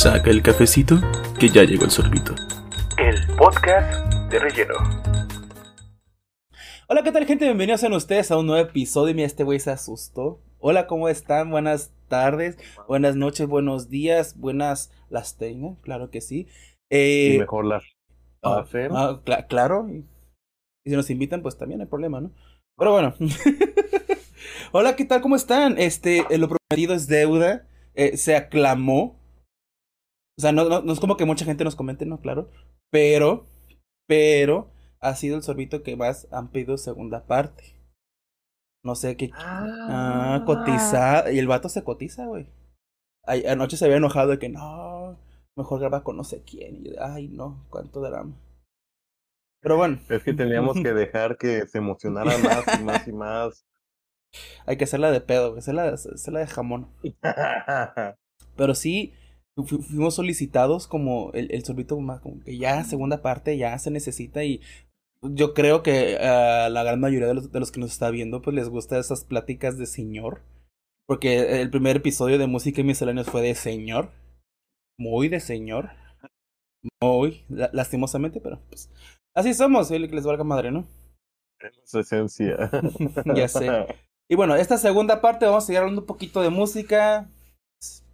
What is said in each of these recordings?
Saca el cafecito, que ya llegó el sorbito. El podcast de relleno. Hola, ¿qué tal, gente? Bienvenidos a ustedes a un nuevo episodio. Mira, este güey se asustó. Hola, ¿cómo están? Buenas tardes, buenas noches, buenos días, buenas las tengan, claro que sí. Eh, y mejor las ah, ah, claro. Y, si nos invitan, pues también hay problema, ¿no? Pero bueno. Hola, ¿qué tal? ¿Cómo están? Este, lo prometido es deuda. Eh, se aclamó. O sea, no, no, es como que mucha gente nos comente, ¿no? Claro. Pero, pero, ha sido el sorbito que más han pedido segunda parte. No sé qué. Ah, ah cotizar. Y el vato se cotiza, güey. Anoche se había enojado de que no, mejor graba con no sé quién. Y yo, ay, no, cuánto drama. Pero bueno. Es que teníamos que dejar que se emocionara más y más y más. Hay que hacerla de pedo, hacerla, hacerla de jamón. Pero sí, fuimos solicitados como el, el sorbito más, como que ya segunda parte ya se necesita y yo creo que a la gran mayoría de los, de los que nos está viendo pues les gusta esas pláticas de señor. Porque el primer episodio de Música y Misceláneos fue de señor. Muy de señor. Muy, lastimosamente, pero pues así somos, el que les valga madre, ¿no? Es su esencia. ya sé. Y bueno, esta segunda parte vamos a seguir hablando un poquito de música.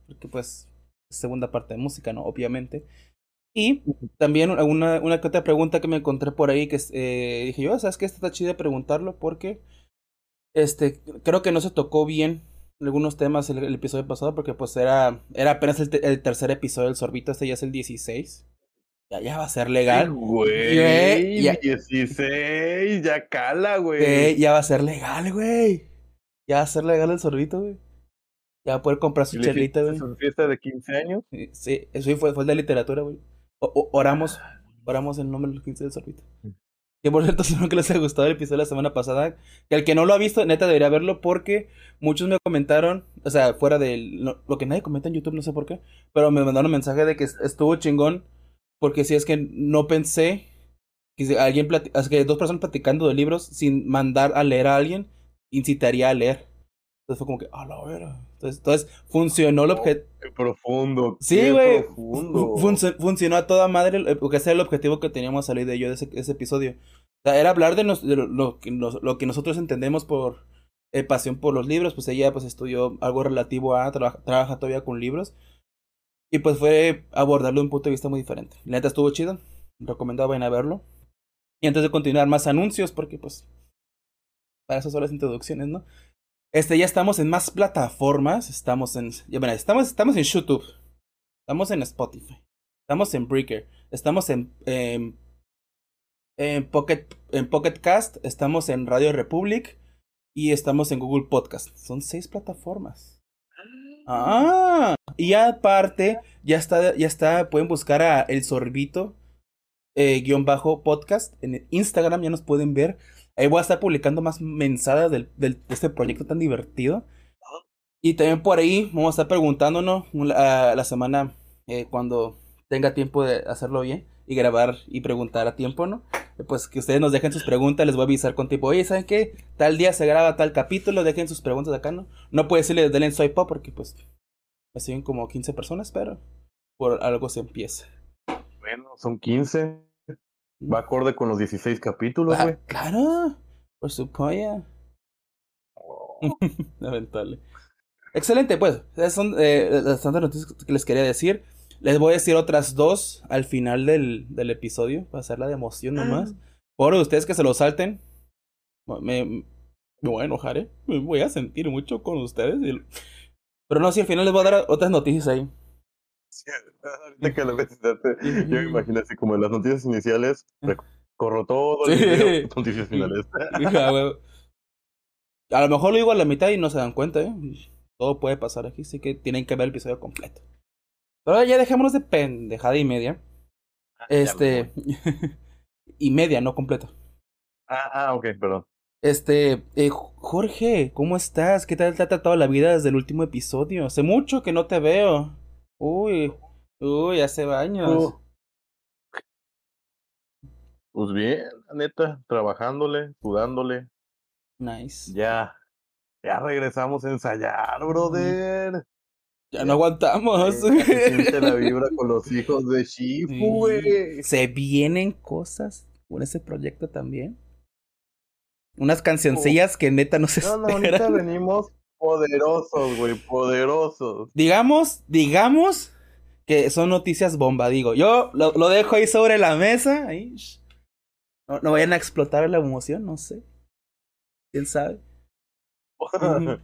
Porque pues, segunda parte de música, ¿no? Obviamente. Y también una, una otra pregunta que me encontré por ahí que eh, dije yo, ¿sabes qué? Esta está chida de preguntarlo porque este, creo que no se tocó bien algunos temas el, el episodio pasado porque pues era, era apenas el, el, tercer episodio del Sorbito, este ya es el 16. Ya, ya va a ser legal. Güey, ya, 16, ya cala, güey. ya va a ser legal, güey. Ya a ser legal el sorbito, güey. Ya va a poder comprar su chelita, güey. ¿Su fiesta de 15 años? Sí, eso fue, fue el de literatura, güey. oramos, oramos en nombre de los 15 del sorbito. Mm. Que por cierto, espero que les haya gustado el episodio de la semana pasada. Que el que no lo ha visto, neta debería verlo porque muchos me comentaron, o sea, fuera de lo que nadie comenta en YouTube, no sé por qué, pero me mandaron un mensaje de que estuvo chingón porque si es que no pensé que alguien que dos personas platicando de libros sin mandar a leer a alguien incitaría a leer. Entonces fue como que, a la vera. Entonces, entonces funcionó el objetivo. Qué profundo. Sí, güey. funcionó a toda madre, porque ese era el objetivo que teníamos salir de yo de ese, ese episodio. O sea, era hablar de, lo, que lo, que nosotros entendemos por eh, pasión por los libros. Pues ella pues estudió algo relativo a, trabaja todavía con libros. Y pues fue abordarlo de un punto de vista muy diferente. La neta estuvo chido. Recomendaba vayan a verlo. Y antes de continuar, más anuncios, porque pues para eso son las introducciones, ¿no? Este, ya estamos en más plataformas. Estamos en. Ya, bueno, estamos, estamos en YouTube. Estamos en Spotify. Estamos en Breaker. Estamos en. en, Pocket, en Pocket Cast. Estamos en Radio Republic. Y estamos en Google Podcast. Son seis plataformas. Ah. Y aparte, ya está, ya está. Pueden buscar a El Sorbito. Eh, guion bajo podcast. En Instagram ya nos pueden ver. Ahí voy a estar publicando más mensajes del, de este proyecto tan divertido. Y también por ahí vamos a estar preguntándonos la, la semana eh, cuando tenga tiempo de hacerlo bien y grabar y preguntar a tiempo, ¿no? Pues que ustedes nos dejen sus preguntas, les voy a avisar con tiempo. Oye, ¿saben qué? Tal día se graba tal capítulo, dejen sus preguntas acá, ¿no? No puede decirle denle soy pop porque pues me siguen como 15 personas, pero por algo se empieza. Bueno, son 15. Va acorde con los 16 capítulos, ah, güey. claro, por su polla. Oh. Lamentable. Excelente, pues. Esas son eh, las tantas noticias que les quería decir. Les voy a decir otras dos al final del, del episodio, para hacerla de emoción nomás. Ah. Por ustedes que se lo salten, me, me voy a enojar, ¿eh? Me voy a sentir mucho con ustedes. Pero no, si al final les voy a dar otras noticias ahí. ahorita que lo yo me imagino así como en las noticias iniciales, corro todo el video, noticias finales. a lo mejor lo digo a la mitad y no se dan cuenta, ¿eh? Todo puede pasar aquí, así que tienen que ver el episodio completo. Pero ya dejémonos de pendejada y media. Ah, este. y media, no completo. Ah, ah, ok, perdón. Este, eh, Jorge, ¿cómo estás? ¿Qué tal te ha tratado la vida desde el último episodio? Hace mucho que no te veo. Uy, uy, hace años. Oh. Pues bien, neta, trabajándole, sudándole. Nice. Ya, ya regresamos a ensayar, brother. Ya no aguantamos. Se siente la vibra con los hijos de Shifu, güey. Se vienen cosas con ese proyecto también. Unas cancioncillas que neta no se No, no, ahorita venimos poderosos, güey, poderosos. Digamos, digamos que son noticias bomba, digo. Yo lo, lo dejo ahí sobre la mesa. Ahí. No, no vayan a explotar la emoción, no sé. ¿Quién sabe?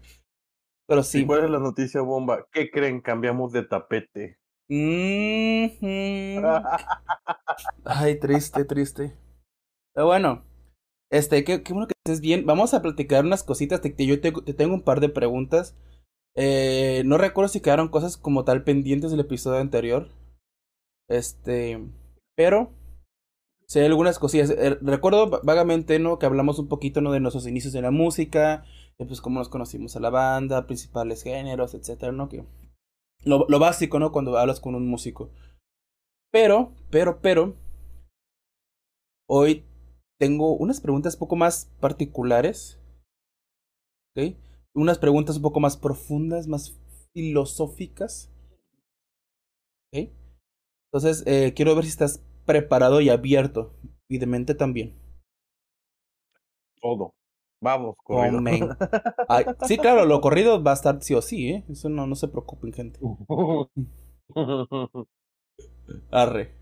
Pero sí. ¿Y cuál es la noticia bomba? ¿Qué creen? Cambiamos de tapete. Ay, triste, triste. Pero bueno, este, qué, qué bueno que estés bien. Vamos a platicar unas cositas. Te, yo te, te, tengo un par de preguntas. Eh, no recuerdo si quedaron cosas como tal pendientes del episodio anterior. Este, pero hay algunas cosillas. Eh, recuerdo vagamente, ¿no? Que hablamos un poquito, ¿no? De nuestros inicios en la música, pues cómo nos conocimos a la banda, principales géneros, etcétera, ¿no? Que lo, lo básico, ¿no? Cuando hablas con un músico. Pero, pero, pero, hoy tengo unas preguntas un poco más particulares. ¿Ok? Unas preguntas un poco más profundas, más filosóficas. ¿Ok? Entonces, eh, quiero ver si estás preparado y abierto. Y de mente también. Todo. Vamos, corrido. Ay, sí, claro, lo corrido va a estar sí o sí, ¿eh? Eso no, no se preocupen, gente. Arre.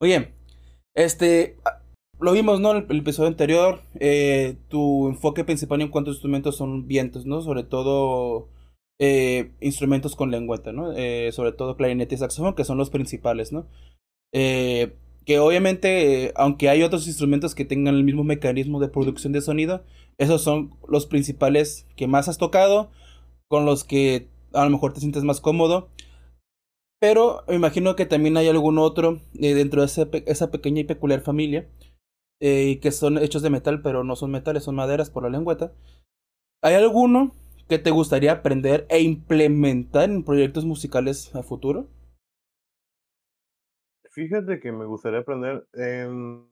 Oye, este, lo vimos, ¿no? El, episodio anterior, eh, tu enfoque principal en cuanto a instrumentos son vientos, ¿no? Sobre todo eh, instrumentos con lengüeta, ¿no? Eh, sobre todo clarinete y saxofón, que son los principales, ¿no? Que obviamente, aunque hay otros instrumentos que tengan el mismo mecanismo de producción de sonido, esos son los principales que más has tocado, con los que a lo mejor te sientes más cómodo. Pero me imagino que también hay algún otro dentro de esa pequeña y peculiar familia, eh, que son hechos de metal, pero no son metales, son maderas por la lengüeta. ¿Hay alguno que te gustaría aprender e implementar en proyectos musicales a futuro? Fíjate que me gustaría aprender en,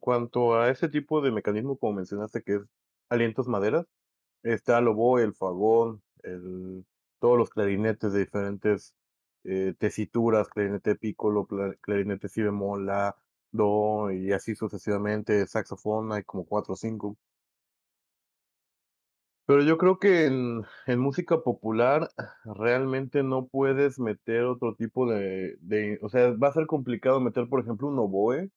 cuanto a ese tipo de mecanismo, como mencionaste, que es alientos maderas. Está el oboe, el fagón, el, todos los clarinetes de diferentes eh, tesituras, clarinete pícolo, clarinete si bemol, la, do, y así sucesivamente, saxofón, hay como cuatro o cinco. Pero yo creo que en, en música popular realmente no puedes meter otro tipo de, de, o sea, va a ser complicado meter, por ejemplo, un oboe,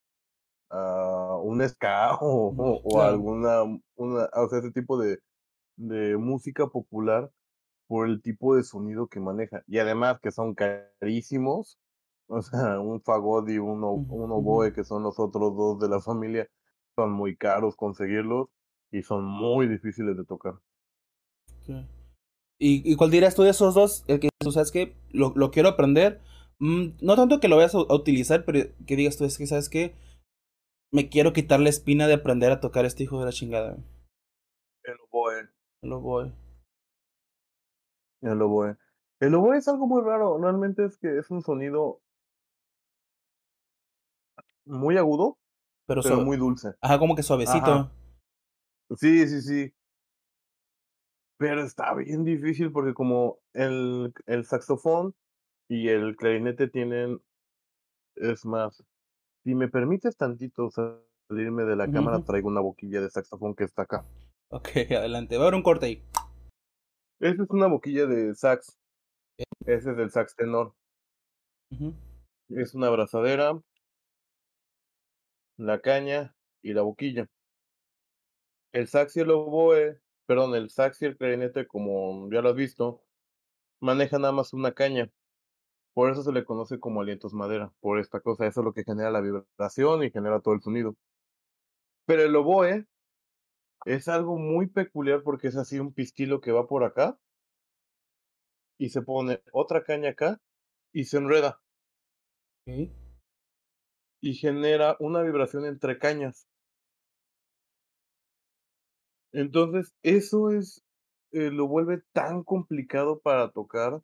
uh, un ska o, o, o alguna, una, o sea, ese tipo de, de música popular por el tipo de sonido que maneja. Y además que son carísimos, o sea, un fagot y un, un oboe, que son los otros dos de la familia, son muy caros conseguirlos y son muy difíciles de tocar. ¿Y, ¿Y, cuál dirías tú de esos dos? El que tú sabes que lo, lo quiero aprender. Mm, no tanto que lo vayas a, a, utilizar, pero que digas tú, es que sabes que me quiero quitar la espina de aprender a tocar este hijo de la chingada. El oboe. El oboe. El oboe. El oboe es algo muy raro. Realmente es que es un sonido muy agudo, pero, pero muy dulce. Ajá, como que suavecito. Ajá. Sí, sí, sí. Pero está bien difícil porque como el, el saxofón y el clarinete tienen, es más, si me permites tantito salirme de la uh -huh. cámara, traigo una boquilla de saxofón que está acá. Ok, adelante, va a haber un corte ahí. Esa es una boquilla de sax. Ese es del sax tenor. Uh -huh. Es una abrazadera, la caña y la boquilla. El sax y el oboe perdón, el sax y el clarinete, como ya lo has visto, maneja nada más una caña. Por eso se le conoce como alientos madera, por esta cosa. Eso es lo que genera la vibración y genera todo el sonido. Pero el oboe es algo muy peculiar porque es así un pistilo que va por acá y se pone otra caña acá y se enreda. Okay. Y genera una vibración entre cañas. Entonces, eso es, eh, lo vuelve tan complicado para tocar,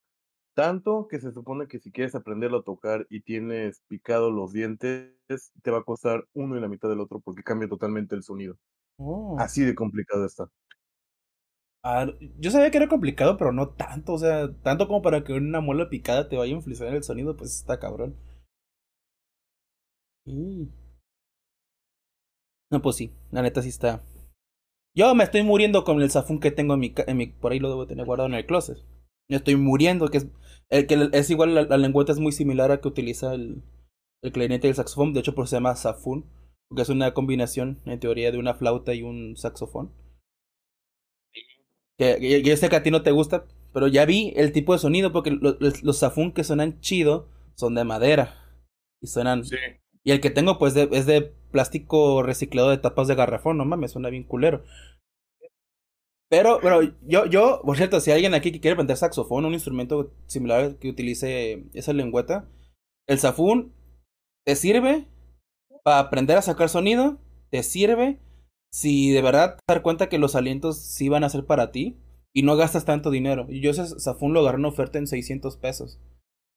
tanto que se supone que si quieres aprenderlo a tocar y tienes picado los dientes, te va a costar uno y la mitad del otro porque cambia totalmente el sonido. Oh. Así de complicado está. Ah, yo sabía que era complicado, pero no tanto. O sea, tanto como para que una muela picada te vaya a influenciar el sonido, pues está cabrón. Mm. No, pues sí, la neta sí está. Yo me estoy muriendo con el zafún que tengo en mi, en mi. Por ahí lo debo tener guardado en el closet. Me estoy muriendo, que es. El que es igual, la, la lengüeta es muy similar a que utiliza el, el clarinete y el saxofón. De hecho, por eso se llama zafún. Porque es una combinación, en teoría, de una flauta y un saxofón. Que, yo sé que a ti no te gusta, pero ya vi el tipo de sonido, porque los, los que suenan chido son de madera. Y suenan. Y el que tengo, pues, es de plástico reciclado de tapas de garrafón, no mames, suena bien culero. Pero, pero yo, yo, por cierto, si hay alguien aquí que quiere vender saxofón, un instrumento similar que utilice esa lengüeta, el zafún te sirve para aprender a sacar sonido, te sirve si de verdad te dar cuenta que los alientos sí van a ser para ti y no gastas tanto dinero. Yo ese Zafún lo agarré en oferta en 600 pesos.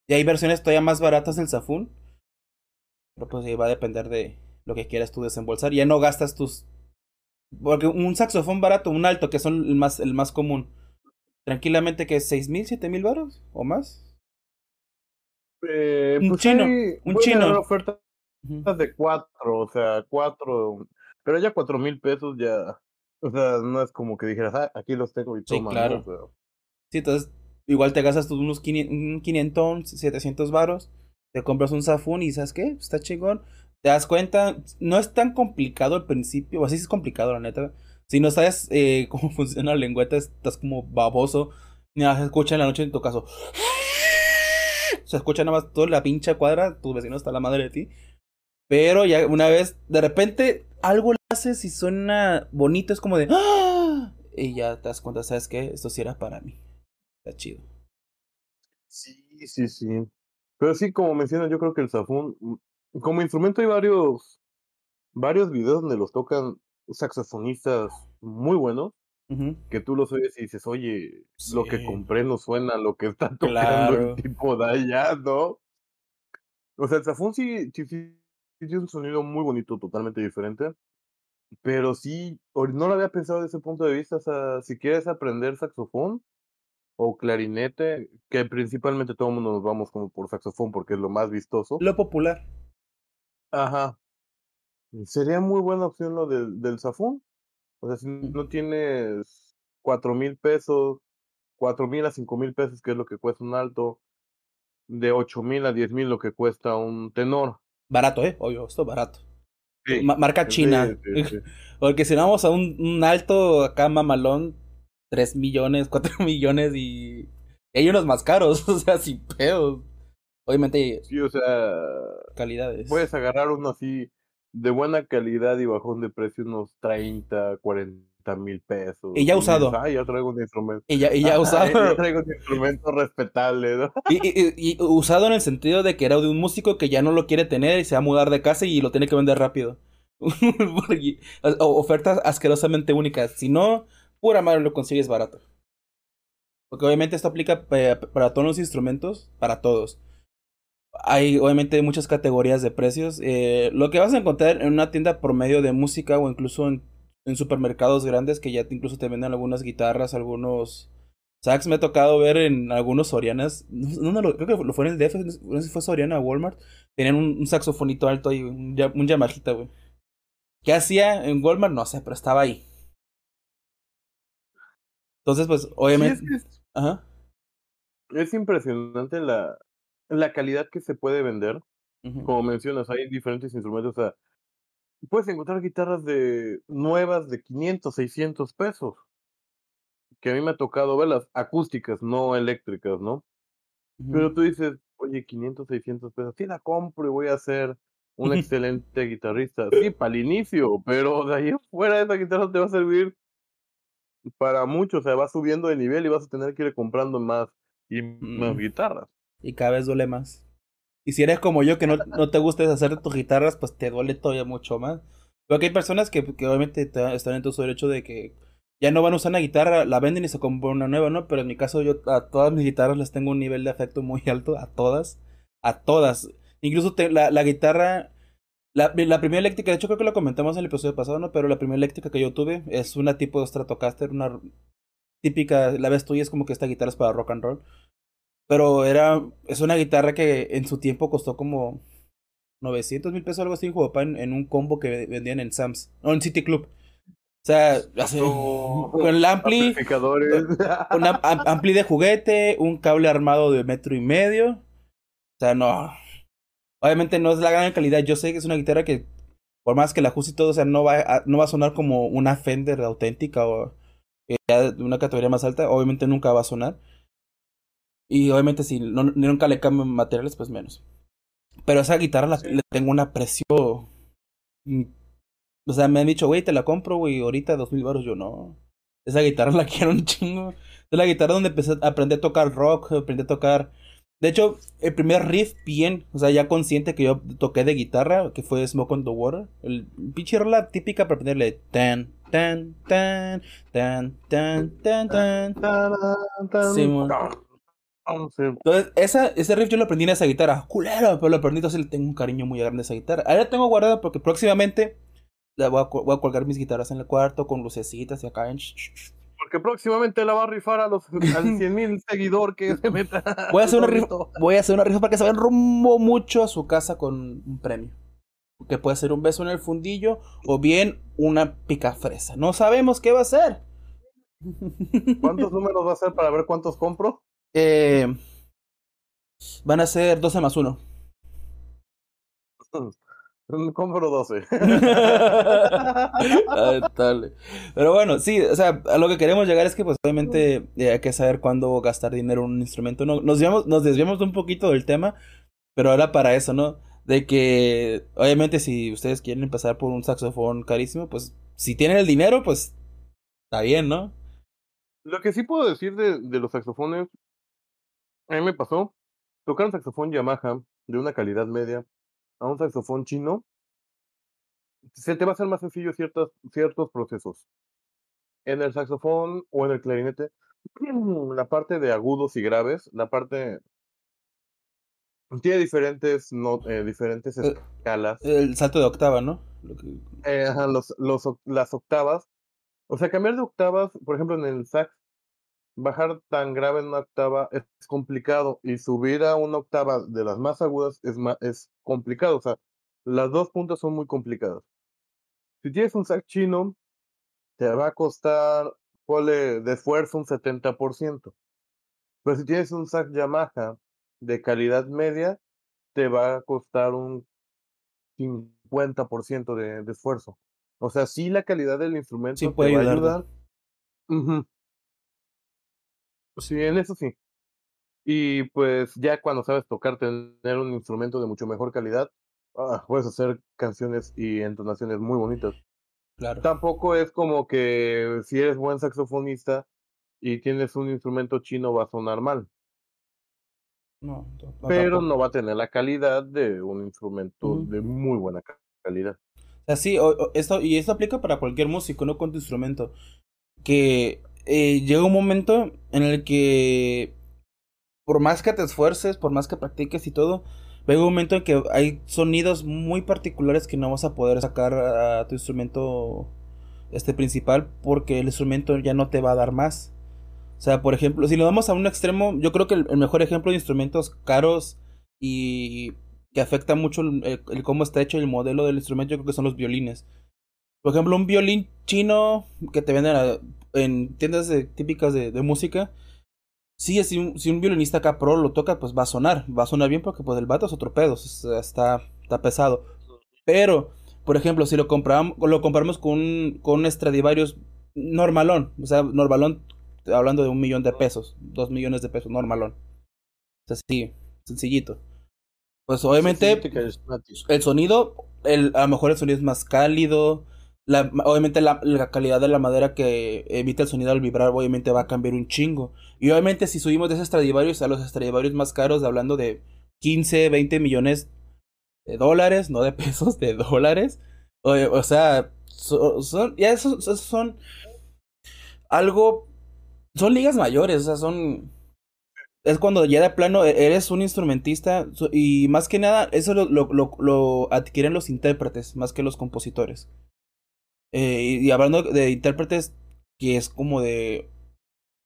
Y hay versiones todavía más baratas del Zafún. Pero pues va a depender de lo que quieras tú desembolsar. Ya no gastas tus... Porque un saxofón barato, un alto, que son el más, el más común. Tranquilamente que es 6 mil, 7 mil baros o más. Eh, un pues chino, un chino. ofertas de cuatro, o sea, cuatro, pero ya cuatro mil pesos ya, o sea, no es como que dijeras, ah, aquí los tengo y Sí, toma, ¿no? claro. O sea, Sí, entonces igual te gastas tus unos 500, un 500, 700 varos, te compras un Zafún y ¿sabes qué? Está chingón. Te das cuenta, no es tan complicado al principio, o así es complicado la neta. Si no sabes eh, cómo funciona la lengüeta, estás como baboso. Nada, se escucha en la noche en tu caso. Se escucha nada más toda la pinche cuadra, tu vecino está la madre de ti. Pero ya una vez, de repente, algo le haces y suena bonito, es como de... ¡Ah! Y ya te das cuenta, ¿sabes qué? Esto sí era para mí. Está chido. sí, sí, sí. Pero sí, como mencionas, yo creo que el zafún, mm, como instrumento hay varios, varios videos donde los tocan saxofonistas muy buenos, que tú los oyes y dices, oye, lo que compré no suena lo que está tocando Claro. el tipo de allá, ¿no? O sea, el zafún sí, sí, sí, sí tiene un sonido muy bonito, totalmente diferente. Pero sí, no lo había pensado desde ese punto de vista. O sea, si quieres aprender saxofón o clarinete, que principalmente todo el mundo nos vamos como por saxofón porque es lo más vistoso. Lo popular. Ajá. Sería muy buena opción lo del, del zafón. O sea, si no tienes cuatro mil pesos, cuatro mil a cinco mil pesos, que es lo que cuesta un alto, de ocho mil a diez mil lo que cuesta un tenor. Barato, ¿eh? Obvio, esto barato. Sí, Ma- marca china. sí, sí. Porque si no vamos a un, un alto acá mamalón, 3 millones, 4 millones y... y hay unos más caros, o sea, sin pedos. Obviamente, Sí, o sea, calidades. puedes agarrar uno así de buena calidad y bajón de precio, unos 30, 40 mil pesos. Y ya usado. Ah, ya traigo un instrumento. Y ya, y ya Ah, usado. ya traigo un instrumento respetable, ¿no? Y, y- y- usado en el sentido de que era de un músico que ya no lo quiere tener y se va a mudar de casa y lo tiene que vender rápido. Ofertas asquerosamente únicas. Si no, pura madre lo consigues barato. Porque obviamente esto aplica para todos los instrumentos, para todos. Hay obviamente muchas categorías de precios. Eh, lo que vas a encontrar en una tienda promedio de música o incluso en, supermercados grandes que ya incluso te venden algunas guitarras, algunos sax. Me ha tocado ver en algunos Sorianas. No, no, creo que lo fue en el DF, no sé si fue Soriana o Walmart. Tenían un, saxofonito alto ahí, un, un Yamahita, güey. ¿Qué hacía en Walmart? No sé, pero estaba ahí. Entonces, pues, obviamente. Sí, es, Ajá. es impresionante la, la calidad que se puede vender. Como mencionas, hay diferentes instrumentos. O sea, puedes encontrar guitarras de nuevas de 500, 600 pesos. Que a mí me ha tocado verlas acústicas, no eléctricas, ¿no? Pero tú dices, oye, 500, 600 pesos, sí la compro y voy a ser un excelente guitarrista. Sí, para el inicio, pero de ahí fuera esa guitarra te va a servir para mucho. O sea, vas subiendo de nivel y vas a tener que ir comprando más y más Mm. guitarras. Y cada vez duele más. Y si eres como yo, que no, no te gusta deshacer de tus guitarras, pues te duele todavía mucho más. Porque hay personas que, que obviamente te- están en todo su derecho de que ya no van a usar una guitarra, la venden y se compran una nueva, ¿no? Pero en mi caso, yo a todas mis guitarras les tengo un nivel de afecto muy alto, a todas. A todas. Incluso te- la, la guitarra. La, la primera eléctrica, de hecho creo que lo comentamos en el episodio pasado, ¿no? Pero la primera eléctrica que yo tuve es una tipo de Stratocaster, una típica, la ves tú y es como que esta guitarra es para rock and roll. Pero era, es una guitarra que en su tiempo costó como 900 mil pesos algo así en, en un combo que vendían en Sam's, no, en City Club. O sea, con el ampli, un ampli de juguete, un cable armado de metro y medio. O sea, no. Obviamente no es la gran calidad. Yo sé que es una guitarra que, por más que la ajuste y todo, o sea, no va a, no va a sonar como una Fender auténtica o de una categoría más alta. Obviamente nunca va a sonar. Y obviamente si no, nunca le cambian materiales, pues menos. Pero esa guitarra la, le tengo un aprecio mm, o sea, me han dicho, güey, te la compro, güey, ahorita dos mil baros. Yo no. Esa guitarra la quiero un chingo. Es la guitarra donde empecé a aprender a tocar rock, aprendí a tocar. De hecho, el primer riff bien, o sea, ya consciente que yo toqué de guitarra, que fue Smoke on the Water. El pinche rola típica para aprenderle tan, tan, tan, tan, tan, tan, tan. Sí, entonces, esa, ese riff yo lo aprendí en esa guitarra. Culero, pero lo aprendí, entonces le tengo un cariño muy grande a esa guitarra. Ahora la tengo guardada porque próximamente voy a, colgar mis guitarras en el cuarto con lucecitas y acá en... Porque próximamente la va a rifar a los 100 mil seguidores que se meta. Voy a hacer una rifa, voy a hacer una rifa para que se vayan rumbo mucho a su casa con un premio. Que puede ser un beso en el fundillo o bien una picafresa. No sabemos qué va a ser. ¿Cuántos números va a ser para ver cuántos compro? Eh, van a ser 12 más 1. Compro 12. Pero bueno, sí, o sea, a lo que queremos llegar es que pues obviamente eh, hay que saber cuándo gastar dinero en un instrumento. No, nos, desviamos, nos desviamos un poquito del tema, pero ahora para eso, ¿no? De que obviamente si ustedes quieren empezar por un saxofón carísimo, pues si tienen el dinero, pues está bien, ¿no? Lo que sí puedo decir de, de los saxofones, a mí me pasó, tocar un saxofón Yamaha de una calidad media a un saxofón chino, se te va a hacer más sencillo ciertos, ciertos procesos. En el saxofón o en el clarinete, la parte de agudos y graves, la parte tiene diferentes, no, eh, diferentes eh, escalas. El salto de octava, ¿no? Eh, los, los, las octavas. O sea, cambiar de octavas, por ejemplo, en el sax, bajar tan grave en una octava es complicado y subir a una octava de las más agudas es, más, es complicado. O sea, las dos puntas son muy complicadas. Si tienes un sax chino, te va a costar, de esfuerzo un 70%. Pero si tienes un sax Yamaha de calidad media, te va a costar un 50% de, de esfuerzo. O sea, sí la calidad del instrumento puede te va a ayudar. Sí, en eso sí. Y pues ya cuando sabes tocar, tener un instrumento de mucho mejor calidad, ah, puedes hacer canciones y entonaciones muy bonitas. Claro. Tampoco es como que si eres buen saxofonista y tienes un instrumento chino va a sonar mal. No, pero no va a tener la calidad de un instrumento de muy buena calidad. Así, esto, y esto aplica para cualquier músico, no con tu instrumento. Que eh, llega un momento en el que por más que te esfuerces, por más que practiques y todo, llega un momento en que hay sonidos muy particulares que no vas a poder sacar a tu instrumento este principal porque el instrumento ya no te va a dar más. O sea, por ejemplo, si lo damos a un extremo, yo creo que el, mejor ejemplo de instrumentos caros y que afecta mucho el, cómo está hecho el modelo del instrumento, yo creo que son los violines. Por ejemplo, un violín chino que te venden a en tiendas típicas de, música, sí, si un, si un violinista acá pro lo toca, pues va a sonar, va a sonar bien porque pues el vato es otro pedo, está, está pesado. Pero, por ejemplo, si lo compramos, lo compramos con un, con un Stradivarius normalón, o sea, normalón, hablando de un millón de pesos, dos millones de pesos, normalón. O sea, sí, sencillito. Pues obviamente el sonido, el, a lo mejor el sonido es más cálido, obviamente la, calidad de la madera que evita el sonido al vibrar obviamente va a cambiar un chingo. Y obviamente si subimos de esos Stradivarius a los Stradivarius más caros, hablando de 15, 20 millones de dólares, no de pesos, de dólares. O, sea, ya esos, son algo, son ligas mayores, o sea, son... Es cuando ya de plano e, eres un instrumentista y más que nada eso lo, lo adquieren los intérpretes más que los compositores. Eh, y, hablando de intérpretes, que es como de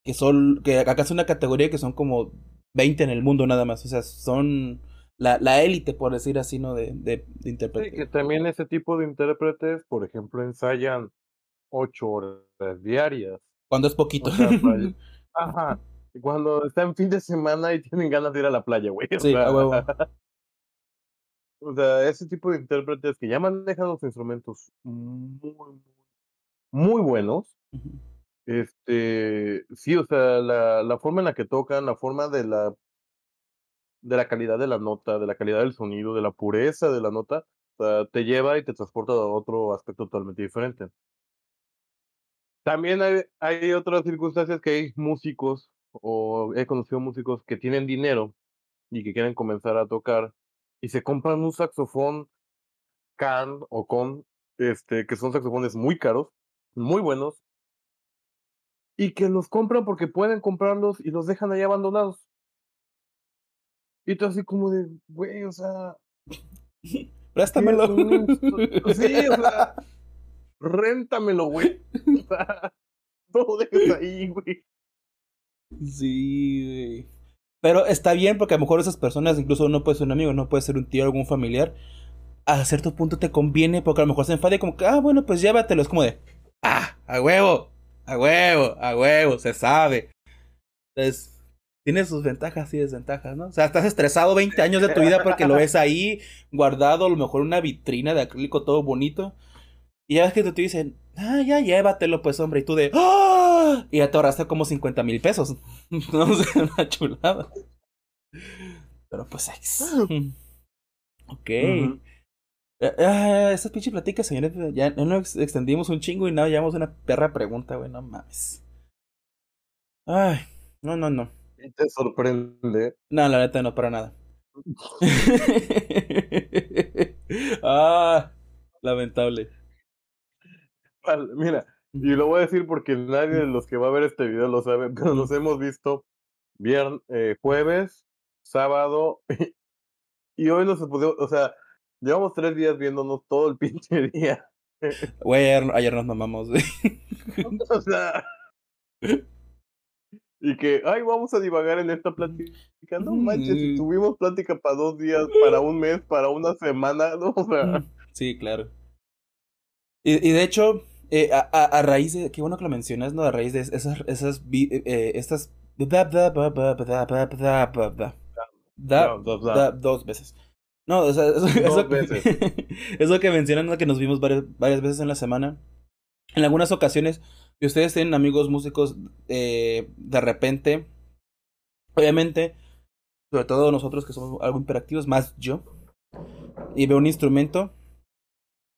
que son, que acá es una categoría que son como 20 en el mundo nada más, o sea, son la, la élite, por decir así, ¿no? De, de, intérpretes. Sí, que también ese tipo de intérpretes, por ejemplo, ensayan ocho horas diarias. Cuando es poquito. Ajá. Cuando está en fin de semana y tienen ganas de ir a la playa, güey. Sí, a huevo. O sea, ese tipo de intérpretes que ya manejan los instrumentos muy, muy buenos. Este, sí, o sea, la, la forma en la que tocan, la forma de la de la calidad de la nota, de la calidad del sonido, de la pureza de la nota, o sea, te lleva y te transporta a otro aspecto totalmente diferente. También hay, hay otras circunstancias que hay músicos, o he conocido músicos que tienen dinero y que quieren comenzar a tocar y se compran un saxofón can o con, este, que son saxofones muy caros, muy buenos, y que los compran porque pueden comprarlos y los dejan ahí abandonados. Y tú así como de, güey, o sea. Préstamelo. Sí, o sea. Réntamelo, güey. O sea, todo dejes ahí, güey. Sí, güey. Pero está bien porque a lo mejor esas personas, incluso no puede ser un amigo, no puede ser un tío, algún familiar. A cierto punto te conviene porque a lo mejor se enfade como que, ah, bueno, pues llévatelo. Es como de, ah, a huevo, a huevo, a huevo, se sabe. Entonces, tiene sus ventajas y desventajas, ¿no? O sea, estás estresado 20 años de tu vida porque lo ves ahí guardado, a lo mejor una vitrina de acrílico todo bonito. Y ya ves que te dicen, ah, ya llévatelo, pues, hombre. Y tú de, ¡ah! Y ya te ahorraste como 50 mil pesos. no sé, una chulada. Pero pues, ok. Uh esas pinches platicas, señores, ya no nos extendimos un chingo y nada, llevamos una perra pregunta, güey, no mames. Ay, no, no, no te sorprende? No, la neta no, para nada. ah, lamentable. Mira, y lo voy a decir porque nadie de los que va a ver este video lo sabe, pero nos hemos visto viernes, eh, jueves, sábado y hoy nos pudimos, o sea, llevamos tres días viéndonos todo el pinche día. Güey, ayer, nos mamamos, o sea, y que, ay, vamos a divagar en esta plática. No manches, si tuvimos plática para dos días, para un mes, para una semana, ¿no? O sea. Sí, claro. Y, y de hecho, eh, a, a, raíz de, qué bueno que lo mencionas, ¿no? A raíz de esas, esas, eh, estas, dos veces. No, o sea, eso, eso, que, eso que mencionan, ¿no? que nos vimos varias, varias veces en la semana. En algunas ocasiones y ustedes tienen amigos músicos eh, de repente, obviamente, sobre todo nosotros que somos algo hiperactivos, más yo, y veo un instrumento,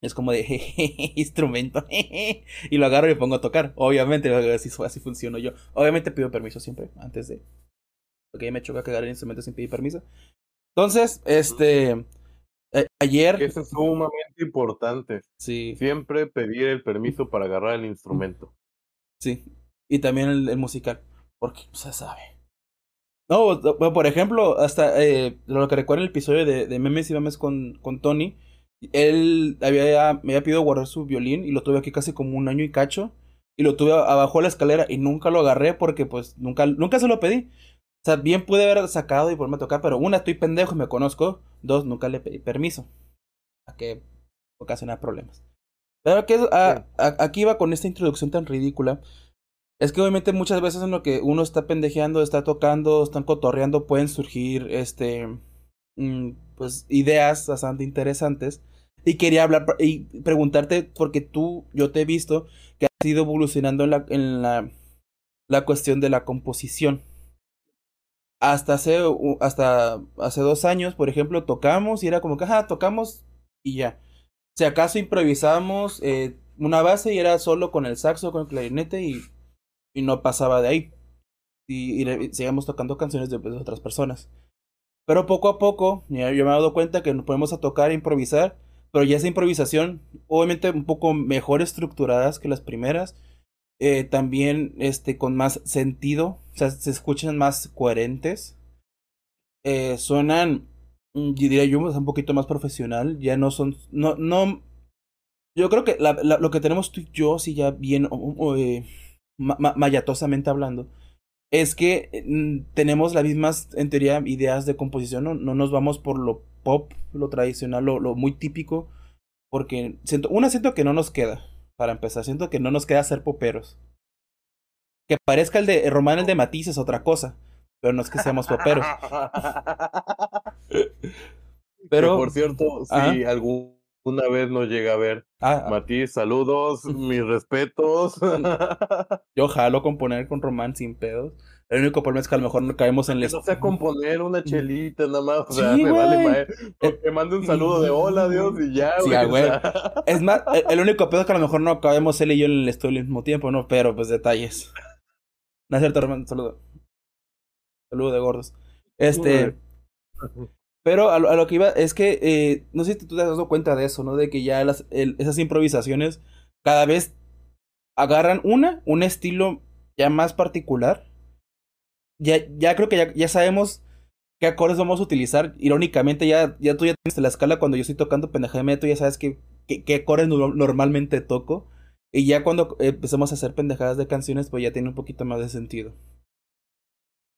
es como de instrumento, y lo agarro y me pongo a tocar. Obviamente, así, así funciono yo. Obviamente pido permiso siempre, antes de. Porque me choca cagar el instrumento sin pedir permiso. Entonces, este. Eh, ayer. Eso es sumamente importante. Sí. Siempre pedir el permiso para agarrar el instrumento. Sí. Y también el, musical. Porque no se sabe. No, por ejemplo, hasta eh, lo que recuerdo en el episodio de, de Memes y Memes con, con Tony, él había, me había pedido guardar su violín y lo tuve aquí casi como un año y cacho. Y lo tuve abajo de la escalera y nunca lo agarré porque pues nunca, nunca se lo pedí. O sea, bien pude haber sacado y ponerme a tocar, pero una, estoy pendejo y me conozco. Dos, nunca le pedí permiso. A que ocasionar problemas. Pero que aquí va con esta introducción tan ridícula. Es que obviamente muchas veces en lo que uno está pendejeando, está tocando, están cotorreando, pueden surgir este mm, pues ideas bastante interesantes. Y quería hablar y preguntarte, porque tú, yo te he visto que has ido evolucionando en la, en la, la cuestión de la composición. Hasta hace, hasta hace dos años, por ejemplo, tocamos y era como que, ajá, tocamos y ya. Si acaso improvisábamos eh, una base y era solo con el saxo, con el clarinete y, y no pasaba de ahí. Y, y, seguíamos tocando canciones de, otras personas. Pero poco a poco, yo me he dado cuenta que nos podemos a tocar e improvisar, pero ya esa improvisación, obviamente un poco mejor estructuradas que las primeras, eh, también este, con más sentido, o sea, se escuchan más coherentes, eh, suenan diría yo, un poquito más profesional. Ya no son. No, no. Yo creo que la, lo que tenemos tú y yo, sí, ya bien eh, mayatosamente hablando, es que mm, tenemos las mismas, en teoría, ideas de composición, no, no nos vamos por lo pop, lo tradicional, lo, lo muy típico, porque siento, una siento que no nos queda, para empezar, siento que no nos queda ser poperos. Que parezca el de Román el de Matiz es otra cosa, pero no es que seamos poperos. pero por cierto, si alguna vez nos llega a ver, ah, Matiz, saludos, mis respetos. Yo jalo componer con Román sin pedos. El único problema es que a lo mejor no caemos en el... No sé componer una chelita nada más, o sea, me vale Que mande un saludo de hola, Dios, y ya, güey. Es más, el, único pedo es que a lo mejor no cabemos él y yo en el estudio al mismo tiempo, ¿no? Pero, pues, detalles. No es cierto, Román, saludo. Saludo de gordos. Este... Pero a lo, que iba es que, eh, no sé si tú te has dado cuenta de eso, ¿no? De que ya las, esas improvisaciones cada vez agarran una, un estilo ya más particular ya, ya creo que ya, ya sabemos qué acordes vamos a utilizar. Irónicamente, ya, ya tú ya tienes la escala cuando yo estoy tocando pendejada tú ya sabes qué, qué, acordes normalmente toco. Y ya cuando empezamos a hacer pendejadas de canciones, pues ya tiene un poquito más de sentido.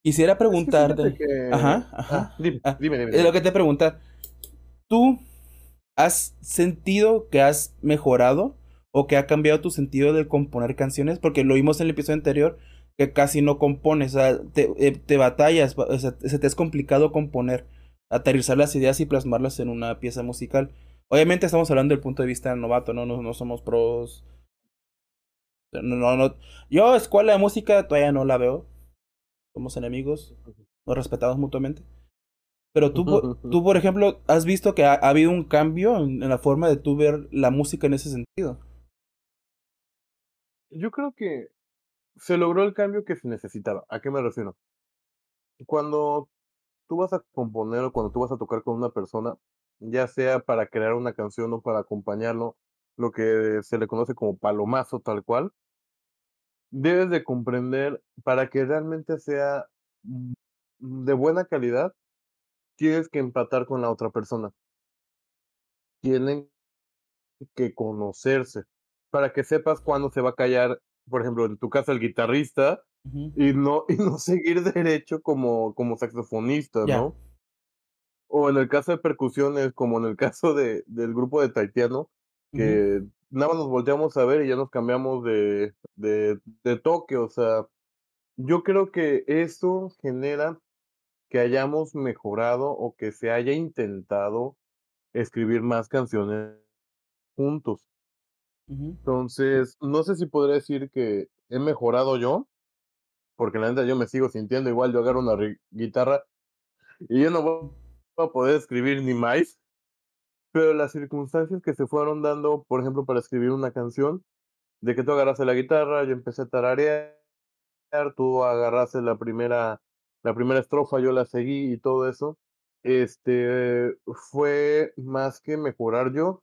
Quisiera preguntarte. Ajá, ajá. Ah, dime, ah, dime, dime, Es lo que te pregunta. ¿Tú has sentido que has mejorado o que ha cambiado tu sentido de componer canciones? Porque lo vimos en el episodio anterior que casi no compones, o sea, te, eh, te batallas, o sea, se te es complicado componer, aterrizar las ideas y plasmarlas en una pieza musical. Obviamente estamos hablando del punto de vista novato, no, no, no somos pros. No, no. Yo, escuela de música, todavía no la veo. Somos enemigos, nos respetamos mutuamente. Pero tú, tú, por ejemplo, ¿has visto que ha, habido un cambio en, en, la forma de tú ver la música en ese sentido? Yo creo que se logró el cambio que se necesitaba. ¿A qué me refiero? Cuando tú vas a componer o cuando tú vas a tocar con una persona, ya sea para crear una canción o para acompañarlo, lo que se le conoce como palomazo tal cual, debes de comprender para que realmente sea de buena calidad, tienes que empatar con la otra persona. Tienen que conocerse para que sepas cuándo se va a callar por ejemplo, en tu casa el guitarrista y no y no seguir derecho como como saxofonista, ¿no? O en el caso de percusiones, como en el caso de del grupo de Taitiano, que nada más nos volteamos a ver y ya nos cambiamos de de de toque, o sea, yo creo que eso genera que hayamos mejorado o que se haya intentado escribir más canciones juntos. Entonces, no sé si podría decir que he mejorado yo, porque la neta yo me sigo sintiendo igual, yo agarro una guitarra y yo no voy a poder escribir ni más, pero las circunstancias que se fueron dando, por ejemplo, para escribir una canción, de que tú agarraste la guitarra, yo empecé a tararear, tú agarraste la primera, la primera estrofa, yo la seguí y todo eso, este, fue más que mejorar yo,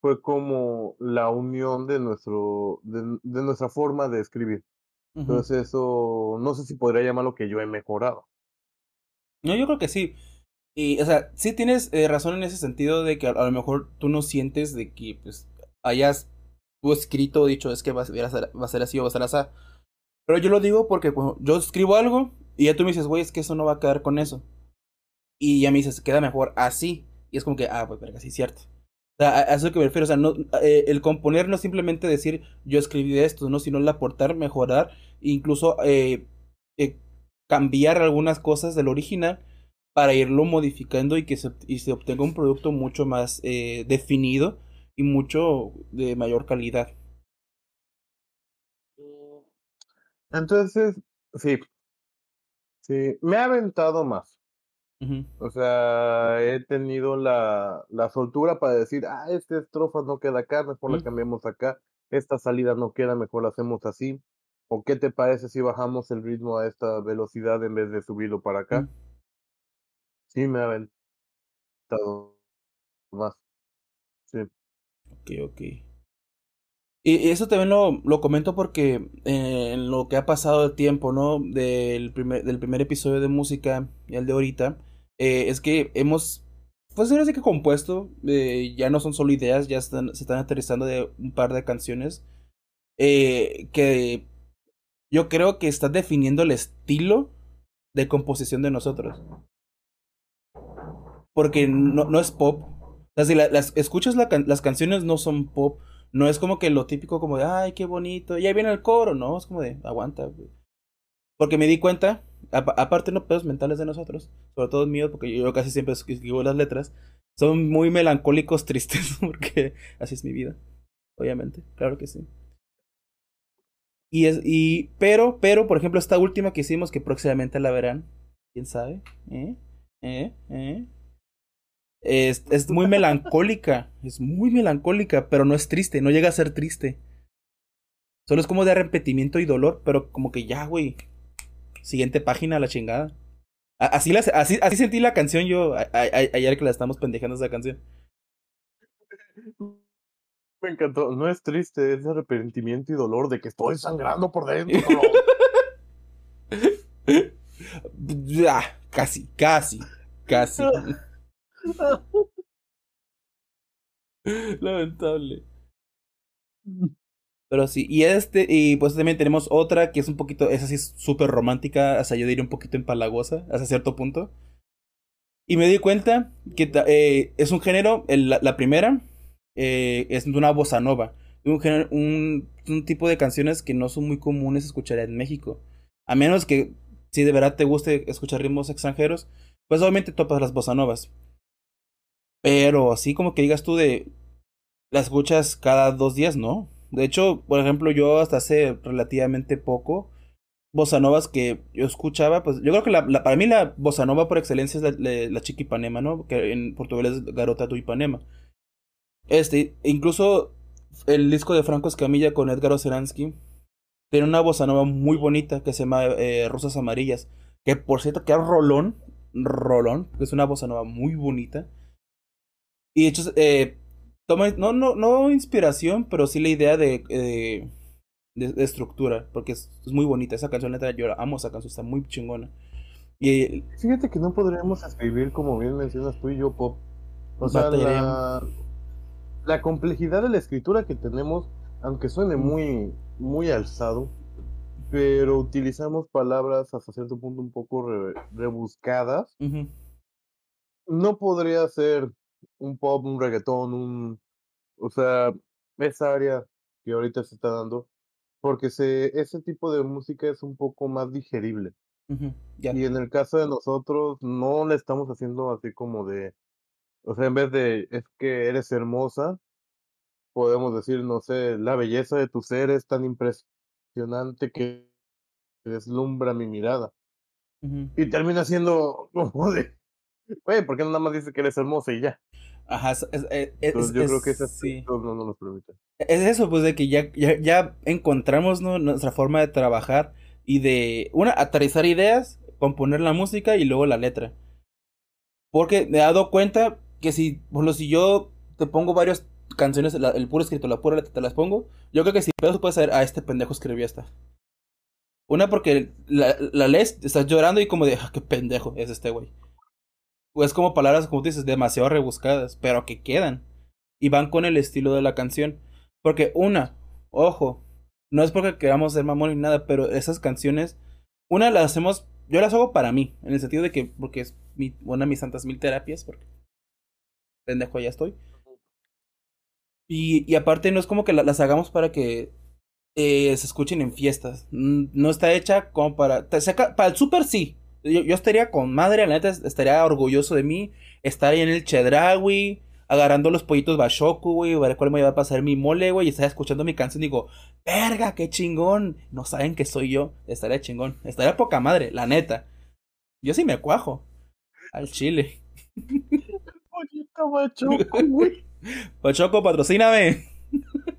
fue como la unión de nuestro de, nuestra forma de escribir. Entonces eso no sé si podría llamarlo que yo he mejorado. No, yo creo que sí. Y, o sea, sí tienes eh, razón en ese sentido de que a, lo mejor tú no sientes de que pues hayas tú escrito o dicho es que va a, ser, va a ser así o va a ser así. Pero yo lo digo porque yo escribo algo y ya tú me dices, güey, es que eso no va a quedar con eso. Y ya me dices, queda mejor así. Y es como que, ah, pues verga, sí, cierto a, eso que me refiero, o sea, no, eh, el componer no es simplemente decir yo escribí esto, ¿no? Sino el aportar, mejorar, incluso eh, cambiar algunas cosas del original para irlo modificando y que se, y se obtenga un producto mucho más definido y mucho de mayor calidad. Entonces, sí, sí, me ha aventado más. O sea, he tenido la, la soltura para decir, ah, esta estrofa no queda acá, mejor la cambiamos acá, esta salida no queda, mejor la hacemos así. ¿O qué te parece si bajamos el ritmo a esta velocidad en vez de subirlo para acá? Sí, me ha aventado más. Sí. Ok, ok. Y eso también lo, lo comento porque eh, en lo que ha pasado el tiempo, ¿no? Del primer, del primer episodio de música y el de ahorita, eh, es que hemos, pues ahora sí que compuesto, eh, ya no son solo ideas, ya están, se están aterrizando de un par de canciones que yo creo que está definiendo el estilo de composición de nosotros. Porque no, no es pop. O sea, si las escuchas las canciones no son pop. No es como que lo típico como de, ay, qué bonito. Y ahí viene el coro, ¿no? Es como de, aguanta. Porque me di cuenta, aparte no pedos mentales de nosotros, sobre todo míos, porque yo casi siempre escribo las letras, son muy melancólicos, tristes, porque así es mi vida. Obviamente, claro que sí. Y es, y, pero, pero, por ejemplo, esta última que hicimos, que próximamente la verán, quién sabe, ¿eh? ¿Eh? ¿Eh? Es, es muy melancólica, es muy melancólica, pero no es triste, no llega a ser triste. Solo es como de arrepentimiento y dolor, pero como que ya, güey. Siguiente página, la chingada. Así, así, así sentí la canción yo ayer que la estamos pendejando esa canción. Me encantó. No es triste, es arrepentimiento y dolor de que estoy sangrando por dentro. ah, casi, casi, casi. Lamentable. Pero sí, y este, y pues también tenemos otra que es un poquito, esa sí es súper romántica, hasta yo diría un poquito empalagosa, hasta cierto punto. Y me di cuenta que eh, es un género, la, primera, eh, es una bossa nova. Un, género, un, un, tipo de canciones que no son muy comunes escuchar en México. A menos que si de verdad te guste escuchar ritmos extranjeros, pues obviamente topas las bossa novas. Pero así como que digas tú de... Las escuchas cada dos días, ¿no? De hecho, por ejemplo, yo hasta hace relativamente poco, bossa novas que yo escuchaba, pues yo creo que la, para mí la bossa nova por excelencia es la, la, chica Ipanema, ¿no? Que en portugués es Garota tu Ipanema. Este, incluso el disco de Franco Escamilla con Edgar Oceransky tiene una bossa nova muy bonita que se llama eh, Rosas Amarillas. Que por cierto, que es rolón, rolón, que es una bossa nova muy bonita. Y de hecho, eh, toma, no, no, no inspiración, pero sí la idea de, eh, de, estructura, porque es, muy bonita. Esa canción, neta, yo amo esa canción, está muy chingona. Y, Fíjate que no podríamos escribir, como bien mencionas tú y yo, pop. O sea, la, la, complejidad de la escritura que tenemos, aunque suene muy, muy alzado, pero utilizamos palabras hasta cierto punto un poco rebuscadas. No podría ser un pop, un reggaetón, un... O sea, esa área que ahorita se está dando, porque se, ese tipo de música es un poco más digerible. Y en el caso de nosotros, no le estamos haciendo así como de, o sea, en vez de es que eres hermosa, podemos decir, no sé, la belleza de tu ser es tan impresionante que deslumbra mi mirada. Y termina siendo como de, Güey, ¿por qué no nada más dice que eres hermosa y ya? Ajá, es, es, yo creo que ese sí. no, no nos permite. Es eso, pues de que ya, ya, ya encontramos nuestra forma de trabajar y de, una, aterrizar ideas, componer la música y luego la letra. Porque me he dado cuenta que si, por si yo te pongo varias canciones, el puro escrito, la pura letra te las pongo, yo creo que si pedo puedes saber, ah, este pendejo escribió esta. Una porque la, la lees, estás llorando y como de, ah, qué pendejo es este güey. Es como palabras, como tú dices, demasiado rebuscadas, pero que quedan. Y van con el estilo de la canción. Porque una, ojo, no es porque queramos ser mamón ni nada, pero esas canciones, una las hacemos, yo las hago para mí, en el sentido de que, porque es mi, una de mis santas mil terapias, porque pendejo ya estoy. Y, y aparte no es como que las hagamos para que eh, se escuchen en fiestas. No está hecha como para... para el súper sí, yo, estaría con madre, la neta, estaría orgulloso de mí. Estar ahí en el Chedraui, agarrando los pollitos Bashoku, güey, ver cuál me va a pasar mi mole, güey, y estar escuchando mi canción y digo, verga, qué chingón. No saben que soy yo. Estaría chingón. Estaría poca madre, la neta. Yo sí me cuajo. Al chile. Pollito Bachoco, güey. Bachoco, patrocíname.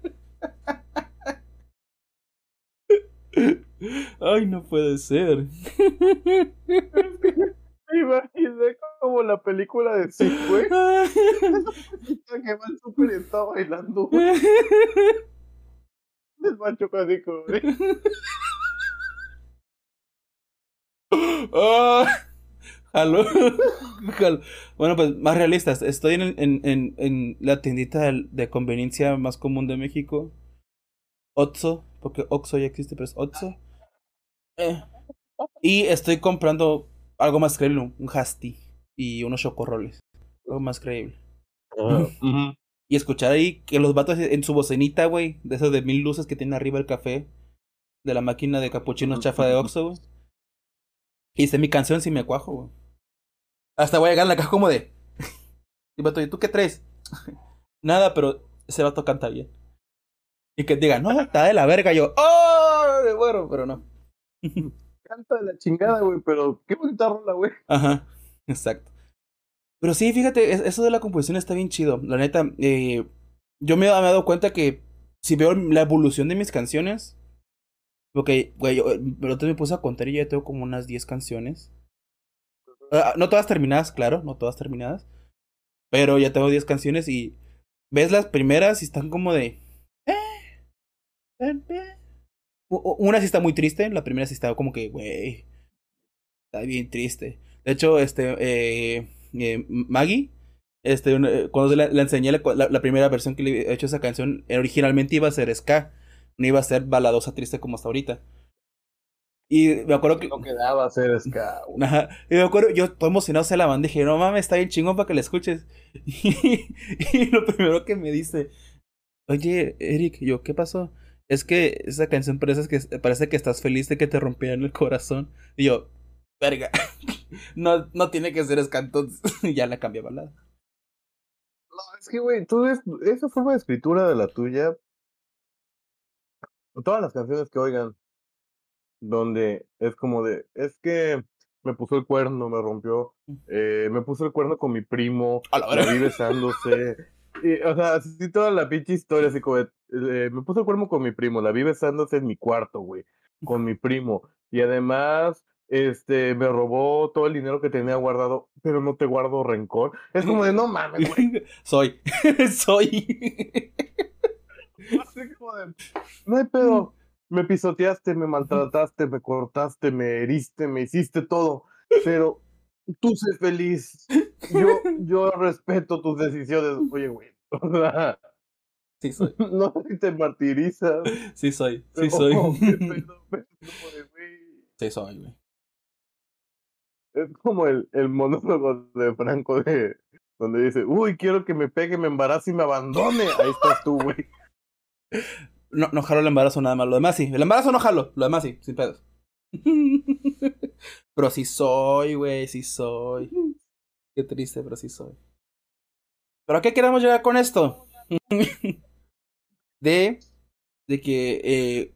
Ay, no puede ser. Imaginé como la película de sí, güey. que va y está bailando, El macho cadico, güey. Oh, jalo. Bueno, pues más realistas. Estoy en, en, en, en la tiendita de, de, conveniencia más común de México. Otso, porque Oxo ya existe, pero es Otso. Eh. Y estoy comprando algo más creíble, un Hasti y unos chocorroles. Algo más creíble. Y escuchar ahí que los vatos en su bocenita, güey, de esos de mil luces que tiene arriba el café, de la máquina de capuchinos chafa de Oxxo, güey. Hice mi canción si me cuajo, güey. Hasta voy a llegar a la caja como de. y vato, ¿y tú qué traes? Nada, pero ese vato canta bien. Y que diga, no, está de la verga. Yo, ¡oh! Bueno, pero no. Canta de la chingada, güey, pero qué bonita rola, güey. Ajá, exacto. Pero sí, fíjate, eso de la composición está bien chido. La neta, eh, yo me, he dado cuenta que si veo la evolución de mis canciones. Ok, güey, yo, pero te me puse a contar y ya tengo como unas 10 canciones. Ah, no todas terminadas, claro, no todas terminadas. Pero ya tengo 10 canciones y ves las primeras y están como de... Eh, eh, eh. Una sí está muy triste, la primera sí está como que, güey, está bien triste. De hecho, este, eh, eh, Maggie, este, cuando le, enseñé la, primera versión que le he hecho esa canción, originalmente iba a ser ska, no iba a ser baladosa triste como hasta ahorita. Y me acuerdo que. No quedaba ser ska. Ajá. Y me acuerdo, yo todo emocionado se la banda dije, no mames, está bien chingón para que la escuches. Y, lo primero que me dice, oye, Eric, yo, ¿qué pasó? Es que esa canción parece que, parece que estás feliz de que te rompieran el corazón. Y yo, verga. no, no tiene que ser entonces ya la cambié balada. No, es que, güey, tú esa forma de escritura de la tuya. Todas las canciones que oigan, donde es como de, es que me puso el cuerno, me rompió, mm. eh, me puso el cuerno con mi primo, la vi besándose. y, o sea, así toda la pinche historia, así como, eh, me puso el cuerno con mi primo, la vi besándose en mi cuarto, güey, con mi primo. Y además, este, me robó todo el dinero que tenía guardado, pero no te guardo rencor. Es como de, no mames, güey. Soy, soy. Así como de, no hay pedo me pisoteaste, me maltrataste, me cortaste, me heriste, me hiciste todo, pero tú sé feliz. Yo, yo respeto tus decisiones. Oye, güey. Sí soy. No si te martirizas. Sí soy, sí soy. sí soy, güey. Es como el, el monólogo de Franco de donde dice, uy, quiero que me pegue, me embarace y me abandone. Ahí estás tú, güey. No, no jalo el embarazo nada más. Lo demás sí. El embarazo no jalo. Lo demás sí, sin pedos. pero sí soy, güey. Sí soy. Qué triste, pero sí soy. ¿Pero a qué queremos llegar con esto? De. De que. Eh,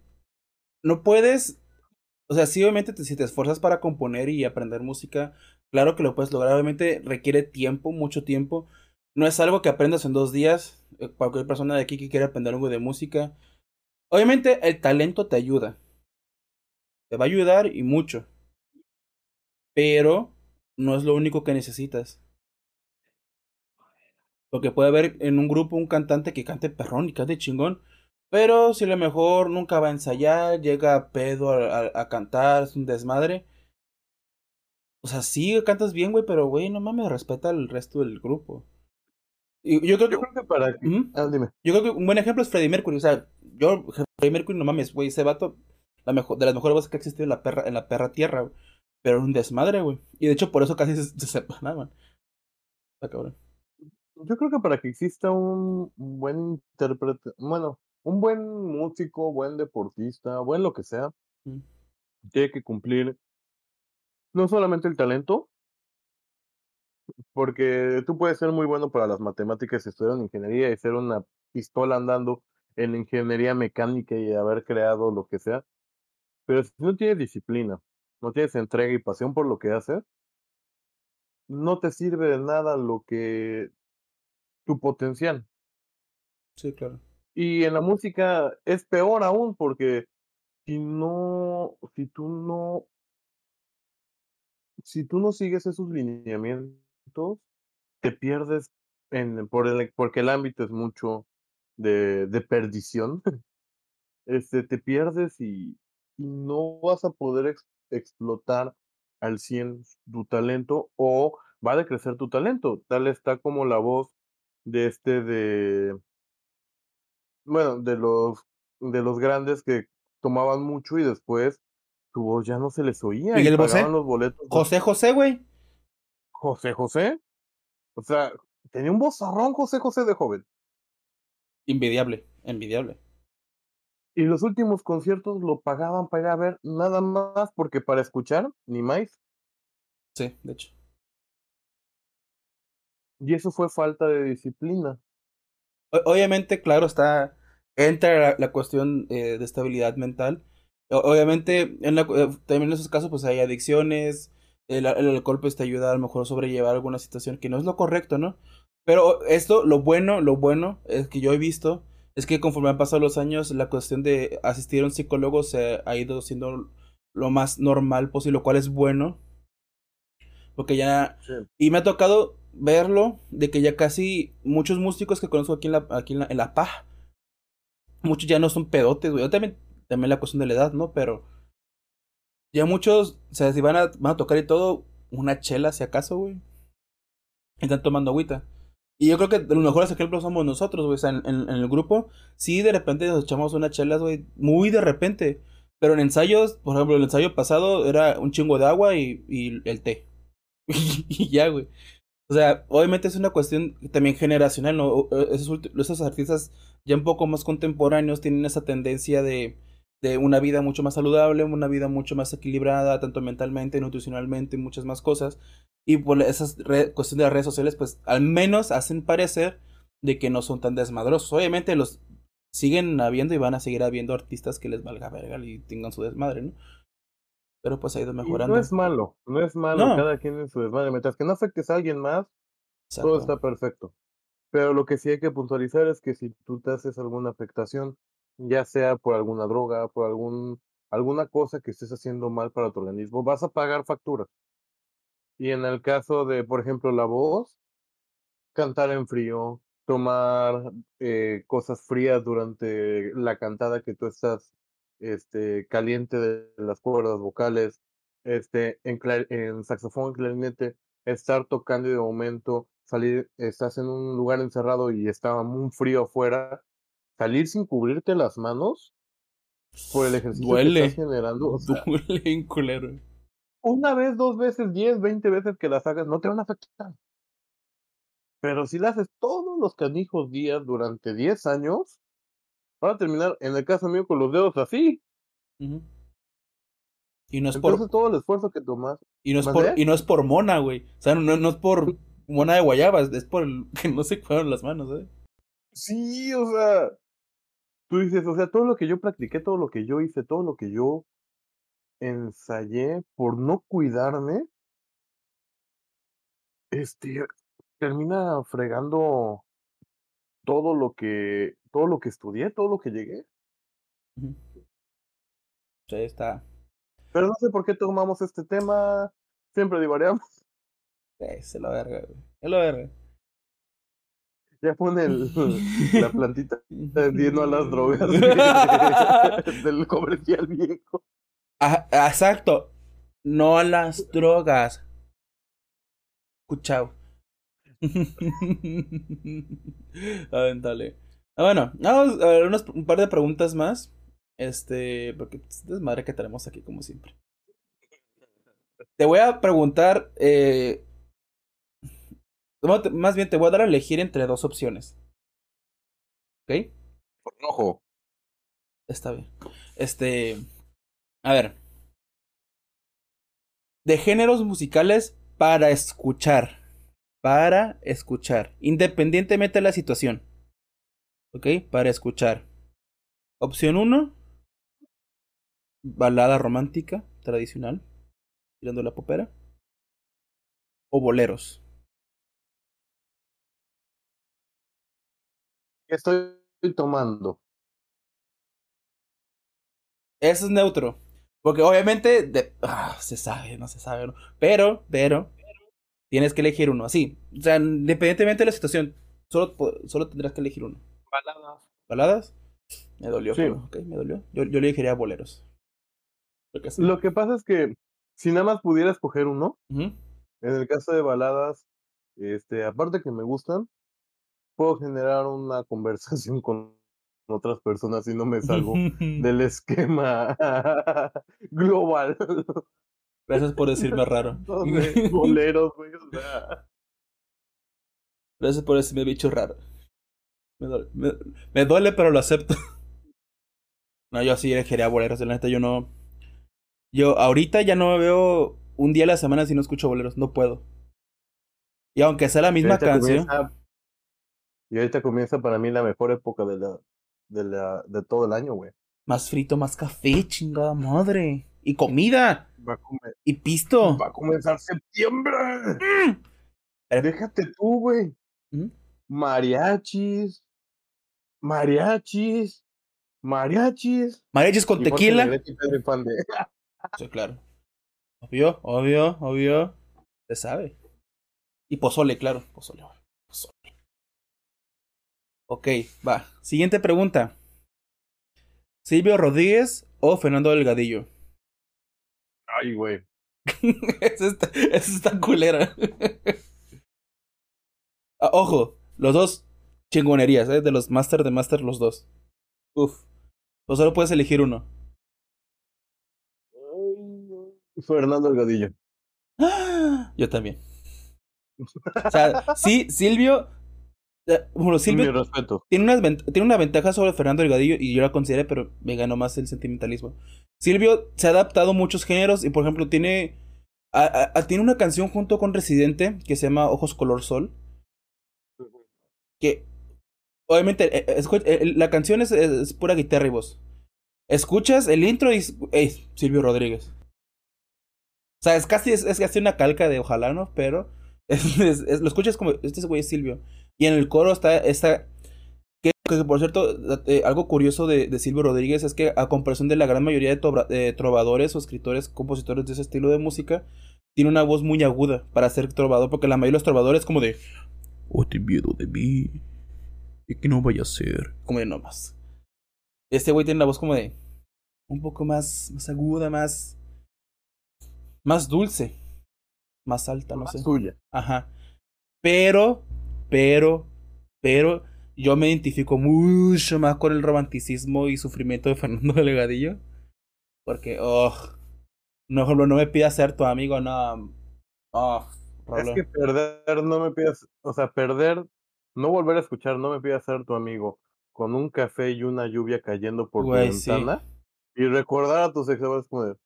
no puedes. O sea, sí, obviamente, si te esfuerzas para componer y aprender música, claro que lo puedes lograr. Obviamente requiere tiempo, mucho tiempo. No es algo que aprendas en dos días. Eh, cualquier persona de aquí que quiera aprender algo de música Obviamente el talento te ayuda. Te va a ayudar y mucho. Pero no es lo único que necesitas. Porque puede haber en un grupo un cantante que cante perrón y cante chingón. Pero si a lo mejor nunca va a ensayar, llega a pedo a, cantar, es un desmadre. O sea, sí, cantas bien, güey, pero güey, no mames, respeta al resto del grupo. Y yo creo que, para. Ah, dime. Yo creo que un buen ejemplo es Freddie Mercury. O sea, yo, Freddie Mercury, no mames, güey, ese vato, la mejor, de las mejores voces que ha existido en la perra, en la perra tierra, Pero un desmadre, güey. Y de hecho, por eso casi se, se separaban. Está cabrón. Yo creo que para que exista un buen intérprete, bueno, un buen músico, buen deportista, buen lo que sea, tiene que cumplir no solamente el talento, porque tú puedes ser muy bueno para las matemáticas, estudiar en ingeniería y ser una pistola andando en la ingeniería mecánica y haber creado lo que sea. Pero si no tienes disciplina, no tienes entrega y pasión por lo que haces, no te sirve de nada lo que tu potencial. Sí, claro. Y en la música es peor aún porque si no, si tú no, si tú no sigues esos lineamientos, te pierdes en, por el, porque el ámbito es mucho de, de perdición, este, te pierdes y, no vas a poder explotar al 100 tu talento o va a decrecer tu talento. Tal está como la voz de este de, bueno, de los, de los grandes que tomaban mucho y después tu voz ya no se les oía. ¿Y pagaban los boletos. José José, güey. José José. O sea, tenía un vozarrón José José de joven. Envidiable, envidiable. Y los últimos conciertos lo pagaban para ir a ver nada más porque para escuchar, ni más. Sí, de hecho. Y eso fue falta de disciplina. Obviamente, claro, está. Entra la, la cuestión eh, de estabilidad mental. Obviamente, en la, eh, también en esos casos, pues hay adicciones. El, el alcohol, pues te ayuda a lo mejor a sobrellevar alguna situación que no es lo correcto, ¿no? Pero esto, lo bueno, lo bueno es que yo he visto es que conforme han pasado los años, la cuestión de asistir a un psicólogo se ha ido siendo lo más normal posible, lo cual es bueno. Porque ya Sí. y me ha tocado verlo de que ya casi muchos músicos que conozco aquí en la, aquí en la, en muchos ya no son pedotes, güey. También, también la cuestión de la edad, ¿no? Pero ya muchos, o sea, si van a, van a tocar y todo, una chela si acaso, güey. Están tomando agüita. Y yo creo que los mejores ejemplos somos nosotros, güey. O sea, en, en- en el grupo, sí, de repente nos echamos unas chelas, güey. Muy de repente. Pero en ensayos, por ejemplo, el ensayo pasado era un chingo de agua y, y el té. y ya, güey. O sea, obviamente es una cuestión también generacional, ¿no? O- Esos, artistas ya un poco más contemporáneos tienen esa tendencia de, una vida mucho más saludable, una vida mucho más equilibrada, tanto mentalmente, nutricionalmente, muchas más cosas. Y por esas re- cuestiones de las redes sociales, pues al menos hacen parecer de que no son tan desmadrosos. Obviamente los siguen habiendo y van a seguir habiendo artistas que les valga verga y tengan su desmadre, ¿no? Pero pues ha ido Y mejorando. no es malo, no es malo, No. cada quien en su desmadre. Mientras que no afectes a alguien más, Exacto. todo está perfecto. Pero lo que sí hay que puntualizar es que si tú te haces alguna afectación, ya sea por alguna droga, por algún, alguna cosa que estés haciendo mal para tu organismo, vas a pagar facturas. Y en el caso de, por ejemplo, la voz, cantar en frío, tomar eh, cosas frías durante la cantada que tú estás este, caliente de las cuerdas vocales, este, en, en saxofón, clarinete, estar tocando y de momento salir, estás en un lugar encerrado y está muy frío afuera, salir sin cubrirte las manos por el ejercicio que Duele. estás generando, o sea, Duele culero. una vez, dos veces, diez, veinte veces que las hagas, no te van a afectar. Pero si las haces todos los canijos días durante 10 años, van a terminar, en el caso mío, con los dedos así. Ujú. Y no es por Entonces todo el esfuerzo que tomas, y no es por y no es por mona, güey. O sea, no, no es por mona de guayabas, es por el que no se fueron las manos, ¿eh? sí, o sea, tú dices, o sea, todo lo que yo practiqué, todo lo que yo hice, todo lo que yo ensayé por no cuidarme, este, termina fregando todo lo que, todo lo que estudié, todo lo que llegué. Sí, está. Pero no sé por qué tomamos este tema, siempre divariamos. Eh, se la verga, güey. Es la verga. Ya pone el, la plantita vendiendo a las drogas del comercial viejo. Ah, exacto. No a las drogas. Escuchao. Aventale. Ah, bueno, vamos a ver unas- un par de preguntas más. Este, porque es desmadre que tenemos aquí, como siempre. Te voy a preguntar. Eh, más bien, te voy a dar a elegir entre dos opciones. ¿Ok? Ojo. Está bien. Este. A ver. De géneros musicales para escuchar. Para escuchar. Independientemente de la situación. ¿Ok? Para escuchar. Opción 1. Balada romántica, tradicional. Tirando la popera. O boleros. ¿Qué estoy tomando? Eso es neutro. Porque obviamente de- ah, se sabe, no se sabe. ¿no? Pero, pero, tienes que elegir uno. Así. O sea, independientemente de la situación, solo, solo tendrás que elegir uno. Baladas. ¿Baladas? Me dolió, Sí. pero, ok, me dolió. Yo, yo le elegiría boleros. Sí. Lo que pasa es que si nada más pudiera escoger uno, en el caso de baladas, este, aparte que me gustan, puedo generar una conversación con otras personas y no me salgo del esquema global. Gracias por decirme raro. boleros, güey. Gracias por decirme bicho raro. Me duele, me, duele, pero lo acepto. No, yo sí elegiría boleros, de la neta yo no. Yo ahorita ya no me veo un día a la semana si no escucho boleros, no puedo. Y aunque sea la misma canción. y ahorita comienza para mí la mejor época de la, de la, de todo el año, güey. Más frito, más café, chingada madre. Y comida. y pisto. Va a comenzar septiembre. Mm. Déjate tú, güey. ¿Mm? Mariachis. Mariachis. Mariachis. Mariachis con tequila. sí, claro. Obvio, obvio, obvio. Se sabe. Y pozole, claro. Pozole, pozole. Ok, va. Siguiente pregunta. ¿Silvio Rodríguez o Fernando Delgadillo? Ay, güey. eso, está, eso está culera. Ah, ojo, los dos chingonerías, ¿eh? De los Master de Master, los dos. Uf. O solo puedes elegir uno. Fernando Delgadillo. Yo también. O sea, sí, Silvio. Eh, bueno, Silvio Tiene, una, tiene una ventaja sobre Fernando Delgadillo y yo la consideré, pero me ganó más el sentimentalismo. Silvio se ha adaptado a muchos géneros y, por ejemplo, tiene. tiene una canción junto con Residente que se llama Ojos Color Sol. Que. Obviamente, eh, eh, la canción es, pura guitarra y voz. Escuchas el intro y. ¡Ey! Silvio Rodríguez. O sea, es casi, es, casi una calca de Ojalá, ¿no? Pero. lo escuchas como. Este güey es Silvio. Y en el coro está. está que, por cierto, eh, algo curioso de, Silvio Rodríguez es que, a comparación de la gran mayoría de, trovadores o escritores, compositores de ese estilo de música, tiene una voz muy aguda para ser trovador, porque la mayoría de los trovadores, como de. Oh, miedo de mí. Y que no vaya a ser. Como de no más. Este güey tiene la voz como de. Un poco más, más aguda, más. Más dulce. Más alta, no más sé. Suya. Ajá. Pero, pero, pero. Yo me identifico mucho más con el romanticismo y sufrimiento de Fernando Delgadillo. Porque, oh. No, no me pidas ser tu amigo, no. Oh, es que perder, no me pidas. O sea, perder. No volver a escuchar, no me pidas ser tu amigo con un café y una lluvia cayendo por tu ventana. Y recordar a tus ex como de.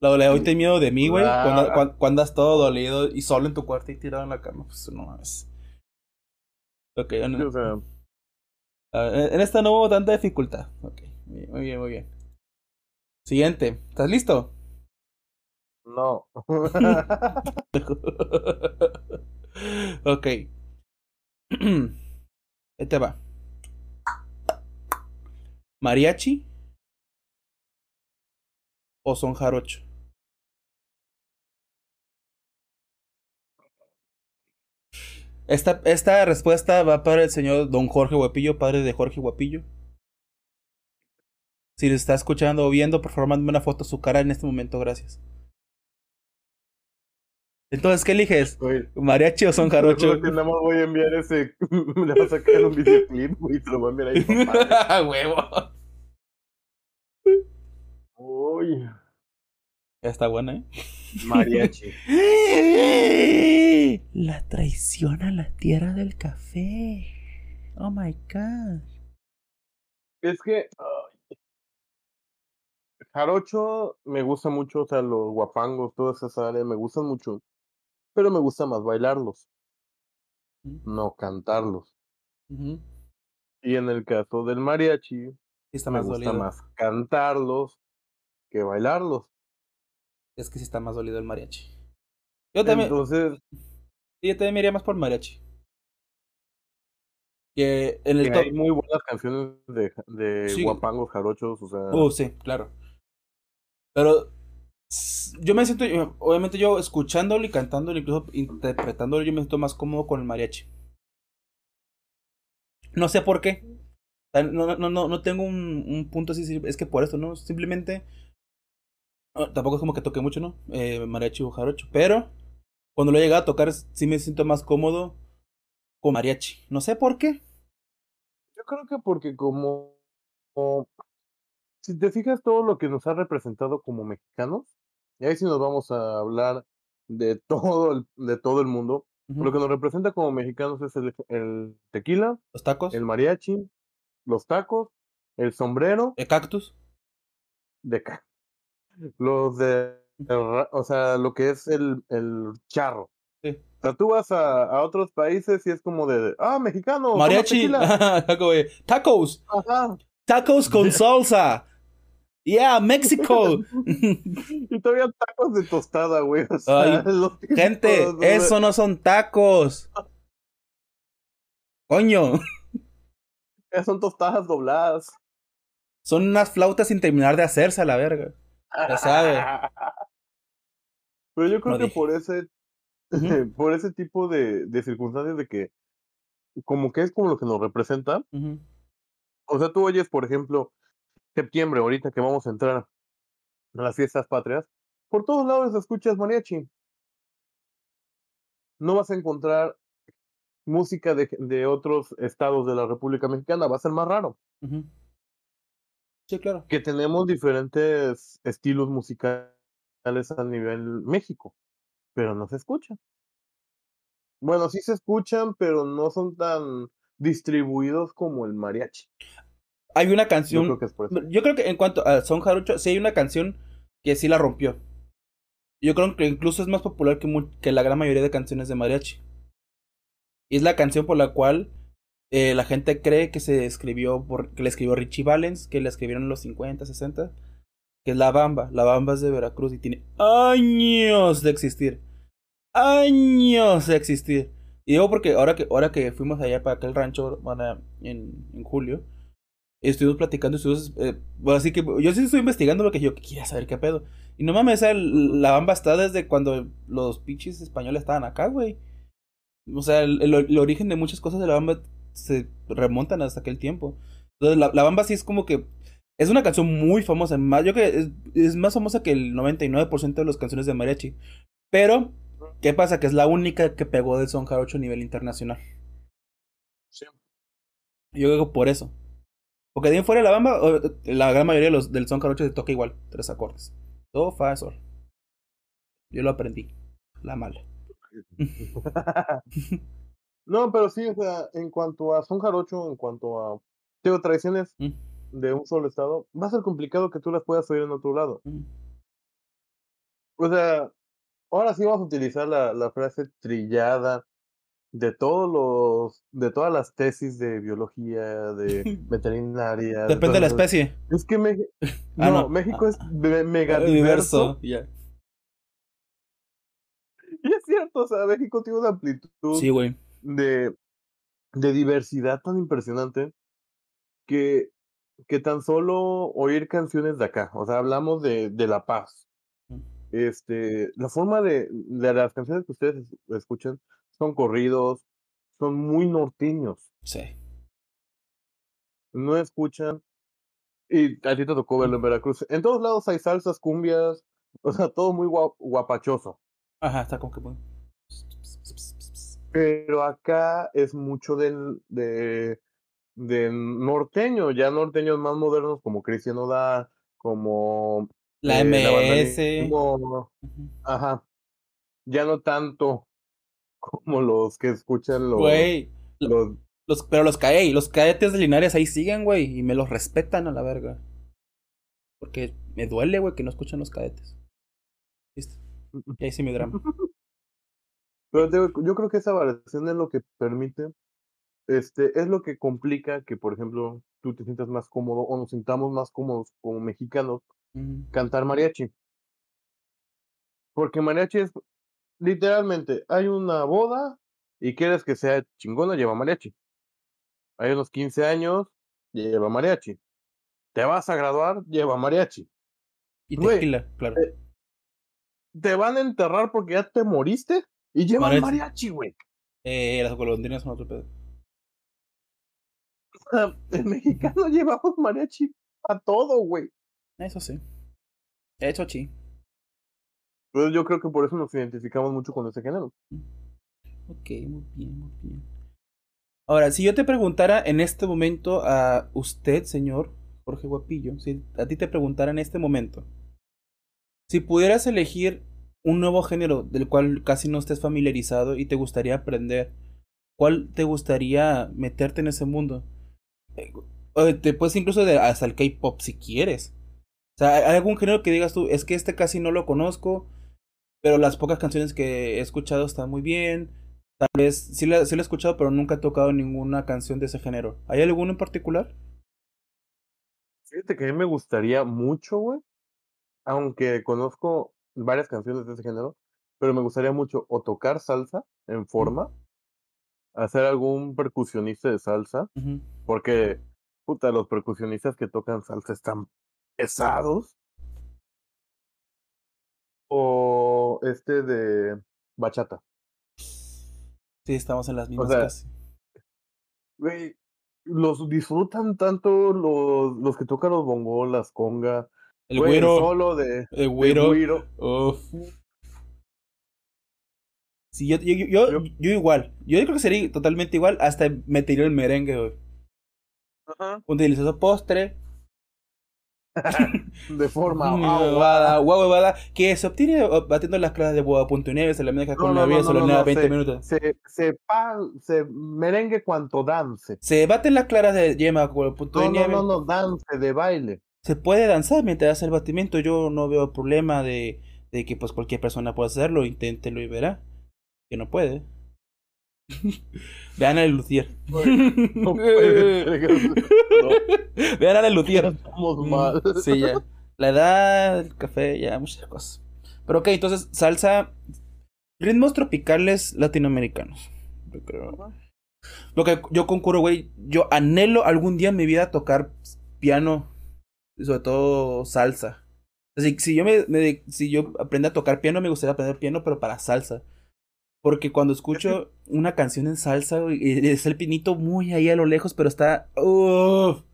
Lo de hoy te miedo de mí, güey. Cuando, cuando, cuando, andas todo dolido y solo en tu cuarto y tirado en la cama, pues no es. Ok, no. o sea... en esta no hubo tanta dificultad. Ok, muy bien, muy bien. Siguiente, ¿estás listo? No. ok. Este va. ¿Mariachi? ¿O son jarocho? Esta, esta respuesta va para el señor Don Jorge Guapillo, padre de Jorge Guapillo. Si le está escuchando o viendo, por favor, mándame una foto de su cara en este momento, gracias. Entonces, ¿qué eliges? ¿Mariachi o son jarocho? Creo que nada más voy a enviar ese. Me voy a sacar un videoclip, y te lo voy a enviar ahí. ¡Huevo! Uy. Está buena, ¿eh? Mariachi. La traición a la tierra del café. Oh my god. Es que. jarocho me gusta mucho, o sea, los guapangos, todas esas áreas me gustan mucho pero me gusta más bailarlos, no cantarlos. Y en el caso del mariachi, está me más gusta más cantarlos que bailarlos. Es que sí está más dolido el mariachi. Yo también. Entonces. Yo también me iría más por mariachi. Que en el Hay muy buenas canciones de, de guapangos, jarochos, o sea. Uh, sí, claro. Pero yo me siento, obviamente yo escuchándolo y cantándolo, incluso interpretándolo, yo me siento más cómodo con el mariachi. No sé por qué. No, no, no, no tengo un, un punto así, es que por eso, ¿no? Simplemente... tampoco es como que toque mucho, ¿no? Eh, mariachi o jarocho. Pero cuando lo he llegado a tocar, sí me siento más cómodo con mariachi. No sé por qué. Yo creo que porque como si te fijas todo lo que nos ha representado como mexicanos, y ahí sí nos vamos a hablar de todo el, de todo el mundo, lo que nos representa como mexicanos es el, el tequila, los tacos, el mariachi, los tacos, el sombrero, el cactus, de los de, o sea, lo que es el, el charro. Sí. O sea, tú vas a, a, otros países y es como de, ah, mexicano. Mariachi, tacos. Tacos con salsa. Yeah, México. y todavía tacos de tostada, güey. O sea, gente, eso no son tacos. Coño. Son tostadas dobladas. Son unas flautas sin terminar de hacerse a la verga. Ya sabe. Pero yo creo que por ese, por ese tipo de, de, circunstancias de que, como que es como lo que nos representa. O sea, tú oyes, por ejemplo, septiembre, ahorita que vamos a entrar a las fiestas patrias, por todos lados escuchas mariachi. No vas a encontrar música de, de otros estados de la República Mexicana, va a ser más raro. Sí, claro. Que tenemos diferentes estilos musicales a nivel México, pero no se escuchan. Bueno, sí se escuchan, pero no son tan distribuidos como el mariachi. Hay una canción. Yo creo que, es por eso. Yo creo que en cuanto a Son Jarocho, sí hay una canción que sí la rompió. Yo creo que incluso es más popular que, que la gran mayoría de canciones de mariachi. Y es la canción por la cual eh, la gente cree que se escribió por, que le escribió Richie Valens, que la escribieron en los 50, 60, que es La Bamba. La Bamba es de Veracruz y tiene años de existir. Años de existir. Y digo porque ahora que, ahora que fuimos allá para aquel rancho en, en julio, estuvimos platicando, estuvimos, eh, así que yo sí estoy investigando lo que yo quería saber qué pedo. Y no mames, la bamba está desde cuando los pinches españoles estaban acá, güey. O sea, el, el, origen de muchas cosas de la bamba se remontan hasta aquel tiempo. Entonces, la, la bamba sí es como que. Es una canción muy famosa. Más, yo creo que es, es más famosa que el 99% de las canciones de mariachi. Pero, ¿qué pasa? Que es la única que pegó del son jarocho a nivel internacional. Sí. Yo creo por eso. Porque de ahí fuera de la bamba, la gran mayoría de los, del son jarocho se toca igual, tres acordes. Do, fa, sol. Yo lo aprendí. La mala. No, pero sí, o sea, en cuanto a son jarocho, en cuanto a tengo tradiciones Mm. de un solo estado, va a ser complicado que tú las puedas oír en otro lado. Mm. O sea, ahora sí vamos a utilizar la, la frase trillada de todos los, de todas las tesis de biología, de veterinaria. de Depende de la especie. Es que Meji- Ah, no, no. México Ah, es me- mega diverso. Ya. Y es cierto, o sea, México tiene una amplitud Sí, güey. de, de diversidad tan impresionante que, que tan solo oír canciones de acá, o sea, hablamos de, de La Paz. Este, la forma de, de las canciones que ustedes es- escuchan son corridos, son muy norteños, Sí. no escuchan, y a ti te tocó verlo en Veracruz, en todos lados hay salsas, cumbias, o sea, todo muy gua- guapachoso. Ajá, está como que muy. Pero acá es mucho del, de, de norteño, ya norteños más modernos como Cristian Odal, como La eh, MS. Ujú. ajá, ya no tanto como los que escuchan los, Güey. los Los, pero los cae, los cadetes de Linares ahí siguen, güey, y me los respetan a la verga. Porque me duele, güey, que no escuchan los cadetes. ¿Viste? Y ahí sí mi drama. Pero digo, yo creo que esa variación es lo que permite, este, es lo que complica que, por ejemplo, tú te sientas más cómodo o nos sintamos más cómodos como mexicanos cantar mariachi. Porque mariachi es, literalmente, hay una boda y quieres que sea chingona, lleva mariachi. Hay unos 15 años, lleva mariachi. Te vas a graduar, lleva mariachi. Y tequila, claro. Te van a enterrar porque ya te moriste y llevan Mariachi. mariachi, güey. Eh, las golondrinas son otro pedo. El mexicano llevamos mariachi a todo, güey. Eso sí. Eso sí. Entonces yo creo que por eso nos identificamos mucho con ese género. Ok, muy bien, muy bien. Ahora, si yo te preguntara en este momento a usted, señor Jorge Guapillo, si a ti te preguntara en este momento, si pudieras elegir un nuevo género del cual casi no estés familiarizado y te gustaría aprender, ¿cuál te gustaría meterte en ese mundo? Eh, te puedes incluso de, hasta el K-pop si quieres. O sea, ¿hay algún género que digas tú, es que este casi no lo conozco, pero las pocas canciones que he escuchado están muy bien? Tal vez sí la, sí la he escuchado, pero nunca he tocado ninguna canción de ese género. ¿Hay alguno en particular? Fíjate que a mí me gustaría mucho, güey. Aunque conozco varias canciones de ese género, pero me gustaría mucho o tocar salsa en forma, hacer algún percusionista de salsa, porque, puta, los percusionistas que tocan salsa están pesados. O este de bachata. Sí, estamos en las mismas o sea, Güey, los disfrutan tanto los, los que tocan los bongos, las congas, el güero. solo de. El güero. Sí, yo, yo, yo, yo, igual. Yo creo que sería totalmente igual. Hasta metería el merengue, güey. Ajá. Un delicioso postre. de forma aguada, huevada, que se obtiene batiendo las clases de boda.9, se le deja con la vida, solo no, 20 minutos. Se, se, se merengue cuanto dance. Se baten las claras de yema con punto no, no, no, no, dance de baile se puede danzar mientras hace el batimiento. Yo no veo problema de, de que pues cualquier persona pueda hacerlo, inténtelo y verá que no puede. Vean a Lucier. No Vean a Lucier. Estamos mal. Sí, ya. La edad, el café, ya, muchas cosas. Pero ok, entonces, salsa. Ritmos tropicales latinoamericanos. Yo creo. Lo que yo concurro, güey. Yo anhelo algún día en mi vida tocar piano sobre todo salsa. Así si yo me, si yo aprendo a tocar piano, me gustaría aprender piano, pero para salsa. Porque cuando escucho una canción en salsa, es el pinito muy ahí a lo lejos, pero está. O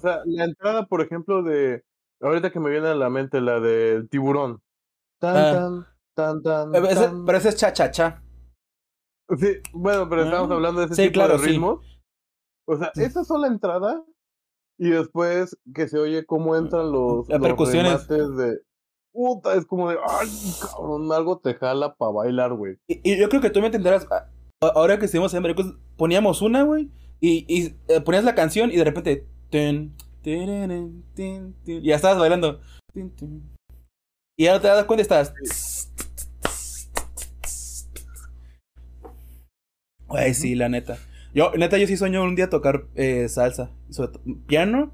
sea, la entrada, por ejemplo, de. Ahorita que me viene a la mente la del tiburón. Tan, ah. tan, tan, tan, ese, Pero ese es cha-cha-cha. Sí, bueno, pero estamos ah. hablando de ese tipo de ritmos. O sea, esa sola entrada y después que se oye cómo entran los, Las percusiones. de. Puta, es como de. ¡Ay, cabrón! Algo te jala para bailar, güey. Y, yo creo que tú me entenderás. Ahora que estuvimos en América, poníamos una, güey. Y, y eh, ponías la canción y de repente. Ten, y ya estabas bailando. Y ahora te das cuenta y estás. Güey, sí, la neta. Yo, neta, yo sí sueño un día tocar eh, salsa. piano,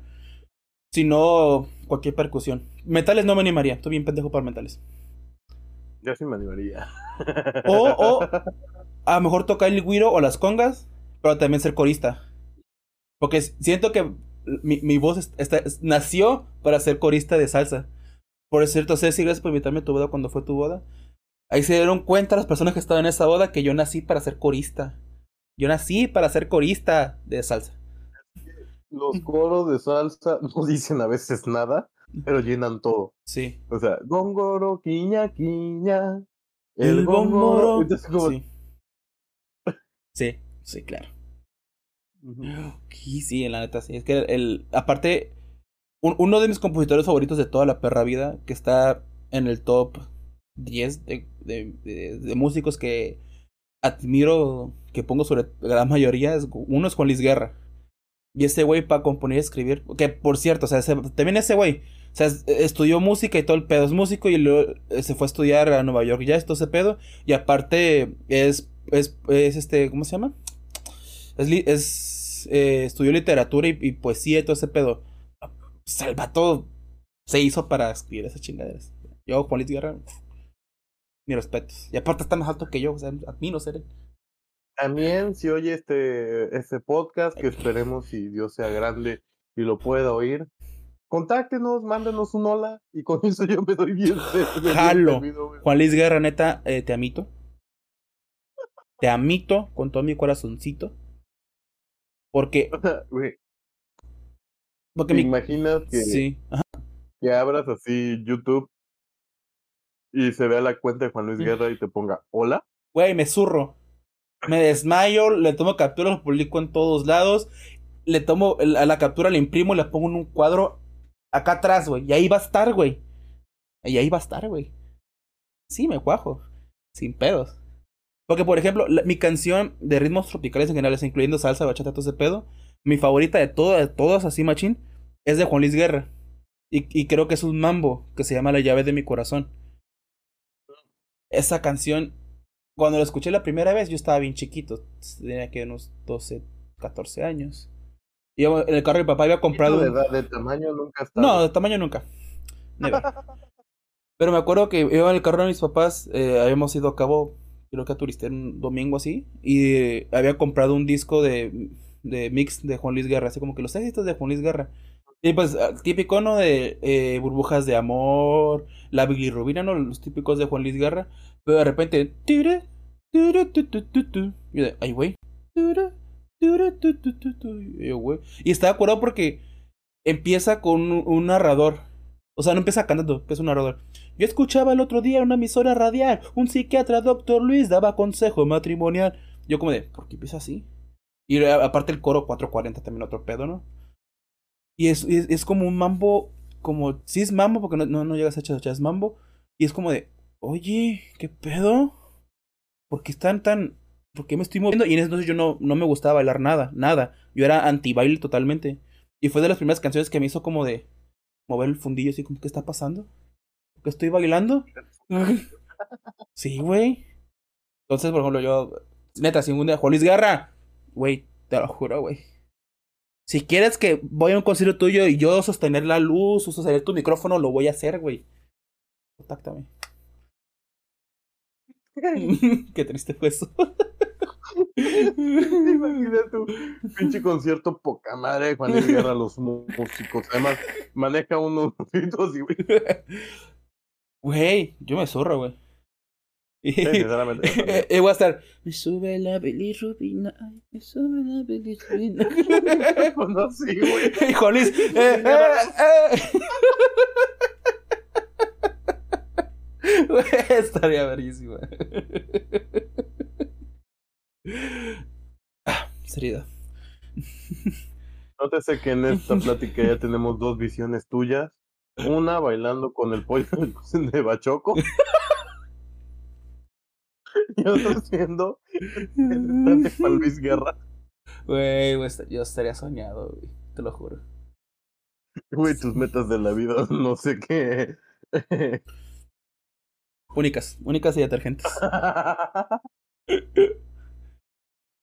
si no cualquier percusión. Metales no me animaría. Estoy bien pendejo para metales. Yo sí me animaría. O, o a lo mejor tocar el guiro o las congas, pero también ser corista. Porque siento que mi, mi voz está, nació para ser corista de salsa. Por cierto, Ceci, gracias por invitarme a tu boda cuando fue tu boda. Ahí se dieron cuenta las personas que estaban en esa boda que yo nací para ser corista. Yo nací para ser corista de salsa. Los coros de salsa no dicen a veces nada, pero llenan todo. Sí. O sea, gongoro, quiña, quiña. El, gongoro. Sí. sí, claro. Sí, sí, en la neta, sí. Es que el. Aparte, uno de mis compositores favoritos de toda la perra vida, que está en el top 10 de, de músicos que admiro que pongo sobre la mayoría, es, uno es Juan Luis Guerra. Y ese güey para componer y escribir, que por cierto, o sea, también ese güey, sea, estudió música y todo el pedo es músico y luego eh, se fue a estudiar a Nueva York ya, todo ese pedo. Y aparte es, es, es este, ¿cómo se llama? Es, es eh, estudió literatura y, poesía y todo ese pedo. Salvato se hizo para escribir esas chingaderas. Yo, Juan Luis Guerra, mi respeto. Y aparte está más alto que yo, o sea, a mí no seré. También si oye este, este podcast, que esperemos si Dios sea grande y lo pueda oír, contáctenos, mándenos un hola y con eso yo me doy bien. Jalo. Juan Luis Guerra, neta, eh, te amito. Te amito con todo mi corazoncito. Porque. porque ¿Te imaginas que, sí. que abras así YouTube y se vea la cuenta de Juan Luis Guerra y te ponga hola. Güey, me zurro. Me desmayo, le tomo captura, lo publico en todos lados. le tomo a la captura, le imprimo, le pongo en un cuadro acá atrás, güey. Y ahí va a estar, güey. Y ahí va a estar, güey. Sí, me cuajo. Sin pedos. Porque, por ejemplo, mi canción de ritmos tropicales en general, incluyendo salsa, bachata, todo ese pedo, mi favorita de, todo, de todas así, machín, es de Juan Luis Guerra. Y, y, creo que es un mambo que se llama La llave de mi corazón. Esa canción, cuando la escuché la primera vez, yo estaba bien chiquito. Tenía que unos 12, 14 años. Y en el carro de mi papá había comprado. De, edad, de tamaño nunca No, de tamaño nunca. Pero me acuerdo que iba en el carro de mis papás, eh, habíamos ido a cabo, creo que a turista un domingo así, y había comprado un disco de, de mix de Juan Luis Guerra, así como que los éxitos de Juan Luis Guerra. Y pues, ah, típico, ¿no? De eh, burbujas de amor, la bilirrubina, ¿no? Los típicos de Juan Luis Guerra. Pero de repente, y de, ay, güey. Y está de acuerdo porque empieza con un, narrador. O sea, no empieza cantando, es un narrador. Yo escuchaba el otro día en una emisora radial, un psiquiatra, doctor Luis, daba consejo matrimonial. Yo como de, ¿por qué empieza así? Y aparte el coro 440 también otro pedo, ¿no? Y es, es, como un mambo, como, sí es mambo porque no, no, no llegas a echar, es mambo. Y es como de, oye, ¿qué pedo? ¿Por qué están tan ¿por qué me estoy moviendo? Y en ese entonces yo no, no me gustaba bailar nada, nada. Yo era anti-baile totalmente. Y fue de las primeras canciones que me hizo como de mover el fundillo, así como, ¿qué está pasando? ¿Por qué estoy bailando? sí, güey. Entonces, por ejemplo, yo, neta, si un día, Juan Luis Guerra, güey, te lo juro, güey. Si quieres que voy a un concierto tuyo y yo sostener la luz o sostener tu micrófono, lo voy a hacer, güey. Contáctame. Qué triste fue eso. Imagínate tu pinche concierto poca madre cuando Guerra los músicos. Además, maneja unos gritos y güey. Güey, yo me zorro, güey. Sinceramente. y voy a estar. Me sube la bilirrubina. Me sube la bilirrubina. no, sí, güey. Hijo Luis. Eh, eh, eh. Estaría verísima. Ah, seriedad. Nótese que en esta plática ya tenemos dos visiones tuyas. Una bailando con el pollo de Bachoco. y otra siendo el Juan Luis Guerra. Güey, yo estaría soñado, güey. Te lo juro. Güey, tus metas de la vida, no sé qué. Únicas, únicas y detergentes.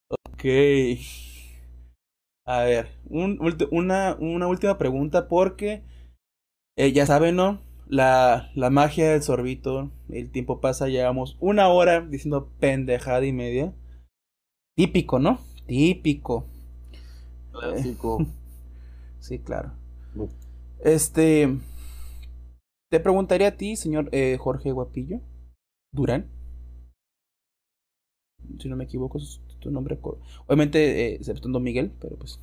Ok. A ver, un, una, una última pregunta porque eh, ya saben, ¿no? La, la magia del sorbito, el tiempo pasa, llevamos una hora diciendo pendejada y media. Típico, ¿no? Típico. Clásico. sí, claro. Este. Te preguntaría a ti, señor eh, Jorge Guapillo Durán. Si no me equivoco, tu nombre. Obviamente, eh, Miguel, pero pues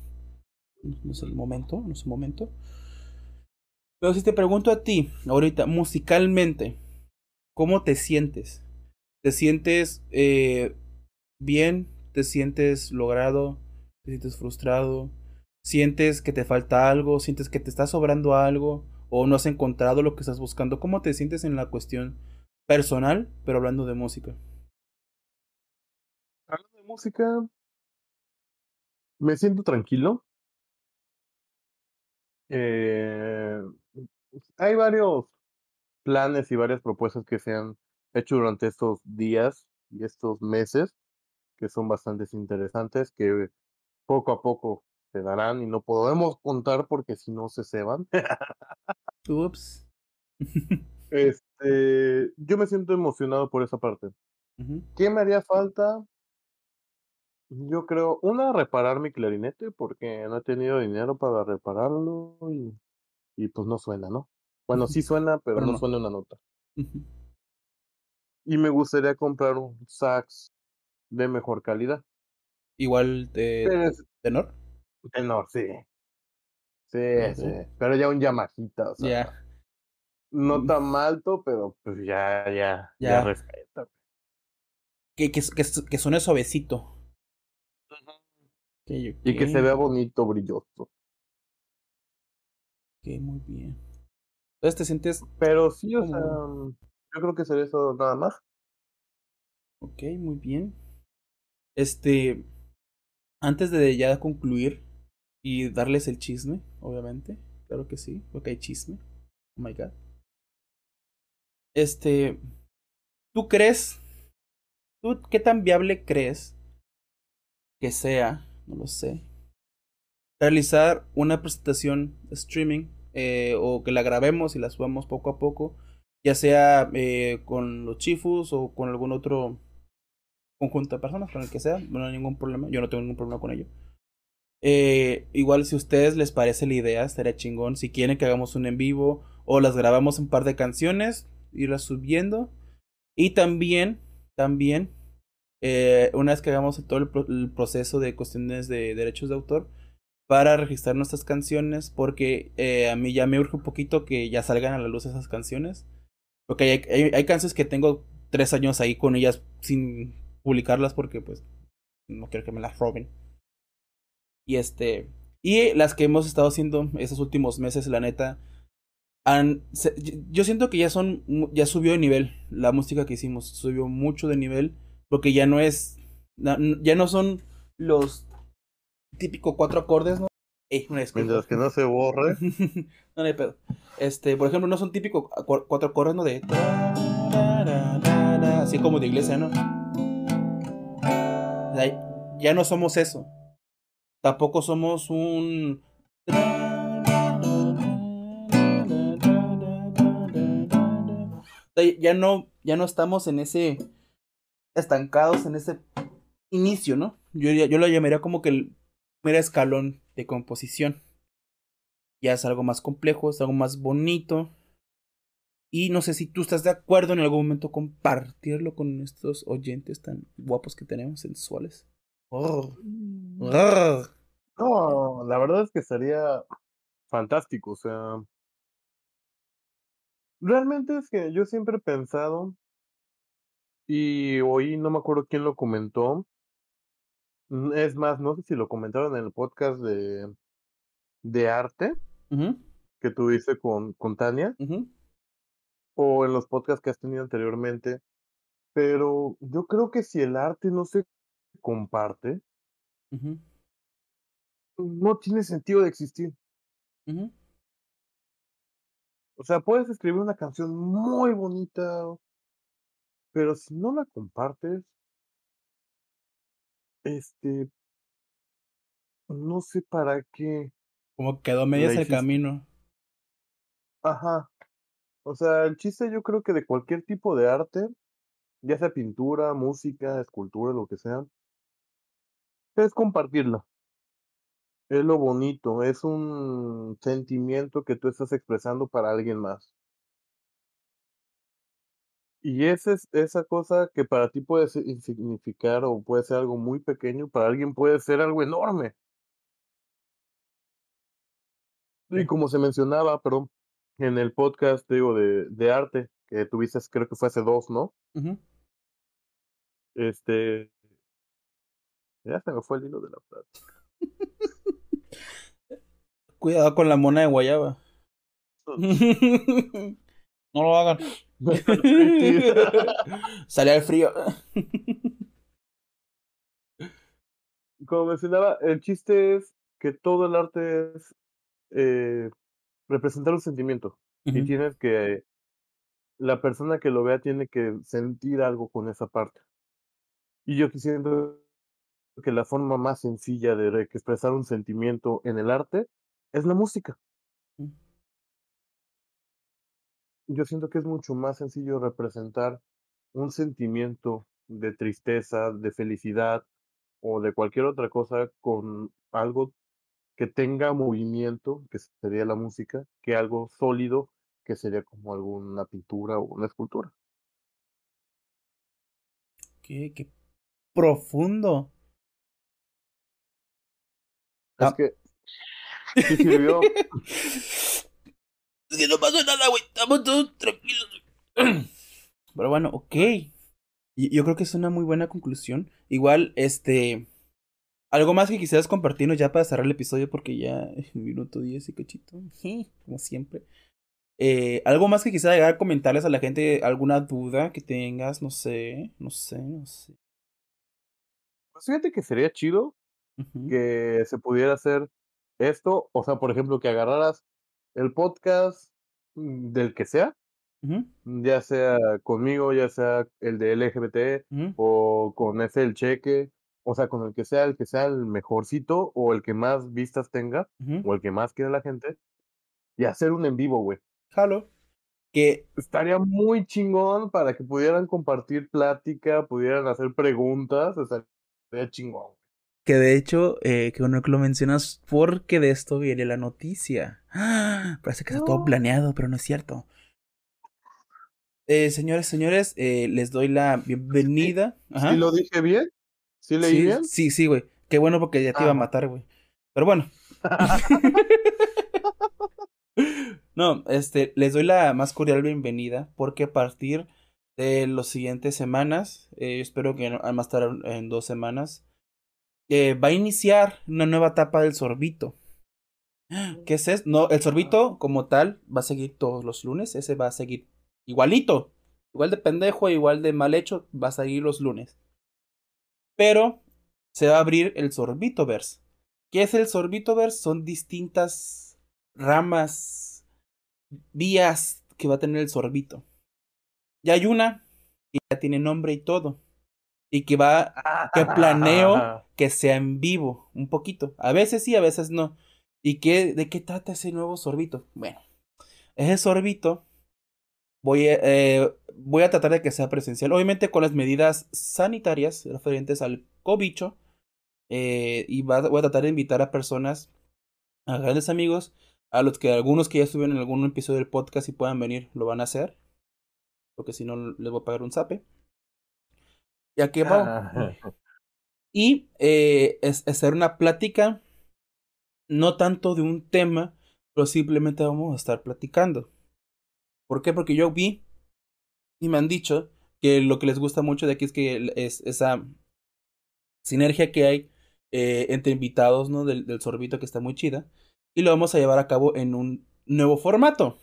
no es el momento, no es el momento. Pero si te pregunto a ti, ahorita, musicalmente, ¿cómo te sientes? ¿Te sientes eh, bien? ¿Te sientes logrado? ¿Te sientes frustrado? ¿Sientes que te falta algo? ¿Sientes que te está sobrando algo? ¿O no has encontrado lo que estás buscando? ¿Cómo te sientes en la cuestión personal, pero hablando de música? música me siento tranquilo. Eh, hay varios planes y varias propuestas que se han hecho durante estos días y estos meses que son bastante interesantes, que poco a poco se darán y no podemos contar porque si no se ceban. Ups. este, yo me siento emocionado por esa parte. ¿Qué me haría falta? Yo creo, una, reparar mi clarinete, porque no he tenido dinero para repararlo y, y pues no suena, ¿no? Bueno, sí suena, pero, no, suena una nota. Y me gustaría comprar un sax de mejor calidad. Igual de tenor. Tenor, sí. Sí, sí. Pero ya un Yamajita, o sea. No tan alto, pero pues ya, ya, ya, respeta. Que, que, que, que suene suavecito. Y que se vea bonito, brilloso. Ok, muy bien. Entonces te sientes. Pero sí, o sea, yo creo que sería eso nada más. Ok, muy bien. Este. Antes de ya concluir y darles el chisme, obviamente. Claro que sí, porque hay chisme. Oh my god. Este. ¿Tú crees? ¿Tú qué tan viable crees que sea? No lo sé. Realizar una presentación streaming eh, o que la grabemos y la subamos poco a poco, ya sea eh, con los chifus o con algún otro conjunto de personas, con el que sea, no hay ningún problema, yo no tengo ningún problema con ello. Eh, igual si a ustedes les parece la idea, estaría chingón. Si quieren que hagamos un en vivo o las grabamos un par de canciones, irlas subiendo. Y también, también, eh, una vez que hagamos todo el, proceso de cuestiones de derechos de autor, para registrar nuestras canciones, porque eh, a mí ya me urge un poquito que ya salgan a la luz esas canciones. Porque hay, hay, canciones que tengo tres años ahí con ellas sin publicarlas porque pues no quiero que me las roben. Y este. Y las que hemos estado haciendo esos últimos meses, la neta. Han, yo siento que ya son. Ya subió de nivel la música que hicimos. Subió mucho de nivel. Porque ya no es. Ya no son los típicos cuatro acordes, ¿no? Eh, Mientras que no se borre. no, hay pedo. Este, por ejemplo, no son típicos cuatro acordes, ¿no? De. Así como de iglesia, ¿no? Ya no somos eso. Tampoco somos un... Ya no, ya no estamos en ese estancados en ese inicio, ¿no? Yo, yo lo llamaría como que el primer escalón de composición. Ya es algo más complejo, es algo más bonito. Y no sé si tú estás de acuerdo en algún momento compartirlo con estos oyentes tan guapos que tenemos, sensuales. Mm. No, la verdad es que sería fantástico, o sea. Realmente es que yo siempre he pensado, y hoy no me acuerdo quién lo comentó. Mm, es más, no sé si lo comentaron en el podcast de, de arte que tuviste con, con Tania, o en los podcasts que has tenido anteriormente. Pero yo creo que si el arte no se comparte, no tiene sentido de existir. O sea, puedes escribir una canción muy bonita, pero si no la compartes, este, no sé para qué. Como quedó medias el camino. Ajá. O sea, el chiste yo creo que de cualquier tipo de arte, ya sea pintura, música, escultura, lo que sea, es compartirlo. Es lo bonito, es un sentimiento que tú estás expresando para alguien más. Y esa es esa cosa que para ti puede significar o puede ser algo muy pequeño, para alguien puede ser algo enorme. Y como se mencionaba, pero en el podcast, digo, de, de arte, que tuviste, creo que fue hace dos, ¿no? Este, ya se me fue el hilo de la plática. Cuidado con la mona de guayaba. no lo hagan. Sale al frío. Como mencionaba, el chiste es que todo el arte es eh, representar un sentimiento. Y tienes que. La persona que lo vea tiene que sentir algo con esa parte. Y yo quisiera que la forma más sencilla de expresar un sentimiento en el arte es la música. Mm. Yo siento que es mucho más sencillo representar un sentimiento de tristeza, de felicidad o de cualquier otra cosa con algo que tenga movimiento, que sería la música, que algo sólido, que sería como alguna pintura o una escultura. Qué, qué profundo. Es ah. que. Sí sirvió. es que no pasó nada, güey. Estamos todos tranquilos. Pero bueno, ok. Yo creo que es una muy buena conclusión. Igual, este. ¿Algo más que quisieras compartirnos ya para cerrar el episodio? Porque ya un minuto diez y cachito. Como siempre. Eh, ¿Algo más que quisiera llegar a comentarles a la gente? ¿Alguna duda que tengas? No sé, no sé, no sé. Pues fíjate que sería chido que se pudiera hacer esto. O sea, por ejemplo, que agarraras el podcast mm, del que sea, ya sea conmigo, ya sea el de LGBT o con ese el cheque, o sea, con el que sea, el que sea el mejorcito o el que más vistas tenga o el que más quiera la gente y hacer un en vivo, güey. Jalo. Que estaría muy chingón para que pudieran compartir plática, pudieran hacer preguntas, estaría chingón. Que de hecho, eh, que bueno que lo mencionas, porque de esto viene la noticia. Parece que está todo planeado, pero no es cierto. Eh, señores, señores, eh, les doy la bienvenida. ¿Sí, lo dije bien? ¿Sí leí bien? Sí, sí, güey. Qué bueno porque ya te iba a ah. matar, güey. Pero bueno. no, este, les doy la más cordial bienvenida porque a partir de las siguientes semanas, eh, espero que a más tarde en dos semanas, eh, va a iniciar una nueva etapa del sorbito. ¿Qué es eso? No, el sorbito como tal va a seguir todos los lunes, ese va a seguir igualito. Igual de pendejo, igual de mal hecho, va a salir los lunes. Pero se va a abrir el Sorbitoverse. ¿Qué es el Sorbitoverse? Son distintas ramas, vías que va a tener el sorbito. Ya hay una que ya tiene nombre y todo. Y que va, que planeo que sea en vivo, un poquito. A veces sí, a veces no. ¿Y qué, de qué trata ese nuevo sorbito? Bueno, ese sorbito Voy, eh, voy a tratar de que sea presencial, obviamente con las medidas sanitarias referentes al cobicho. Eh, y voy a tratar de invitar a personas, a grandes amigos, a los que algunos que ya estuvieron en algún episodio del podcast y puedan venir, lo van a hacer. Porque si no, les voy a pagar un zape. Ya que va. y eh, es, hacer una plática, no tanto de un tema, pero simplemente vamos a estar platicando. ¿Por qué? Porque yo vi y me han dicho que lo que les gusta mucho de aquí es que es esa sinergia que hay eh, entre invitados ¿no? del, sorbito que está muy chida. Y lo vamos a llevar a cabo en un nuevo formato.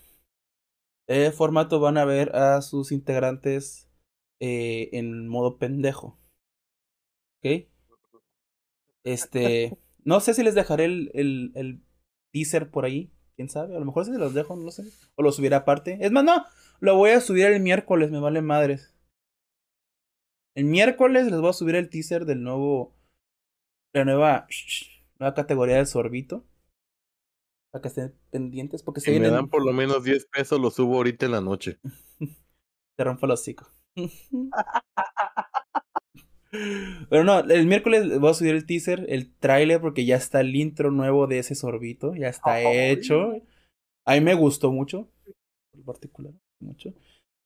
El formato van a ver a sus integrantes eh, en modo pendejo. ¿Ok? Este. No sé si les dejaré el, el, el teaser por ahí quién sabe, a lo mejor si se los dejo, no lo sé. O lo subiera aparte. Es más, no, lo voy a subir el miércoles, me vale madres. El miércoles les voy a subir el teaser del nuevo. La nueva. Nueva categoría del sorbito. Para que estén pendientes. Porque si me dan por lo menos 10 pesos, lo subo ahorita en la noche. Te rompo el hocico. Pero no, el miércoles voy a subir el teaser, el tráiler, porque ya está el intro nuevo de ese sorbito, ya está hecho. A mí me gustó mucho, en particular, mucho.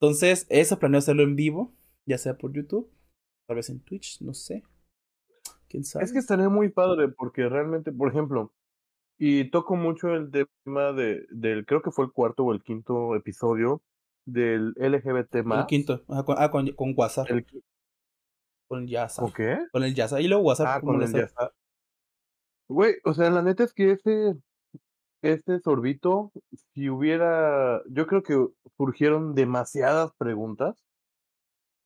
Entonces, eso planeo hacerlo en vivo, ya sea por YouTube, tal vez en Twitch, no sé. ¿Quién sabe? Es que estaría muy padre, porque realmente, por ejemplo, y toco mucho el tema de, del, creo que fue el cuarto o el quinto episodio del LGBT El quinto, ah, con, con, WhatsApp. Con el Yasa. ¿Con qué? Con el Yasa. Y luego WhatsApp. Ah, con el Yasa. Güey, o sea, la neta es que ese, este sorbito, si hubiera, yo creo que surgieron demasiadas preguntas.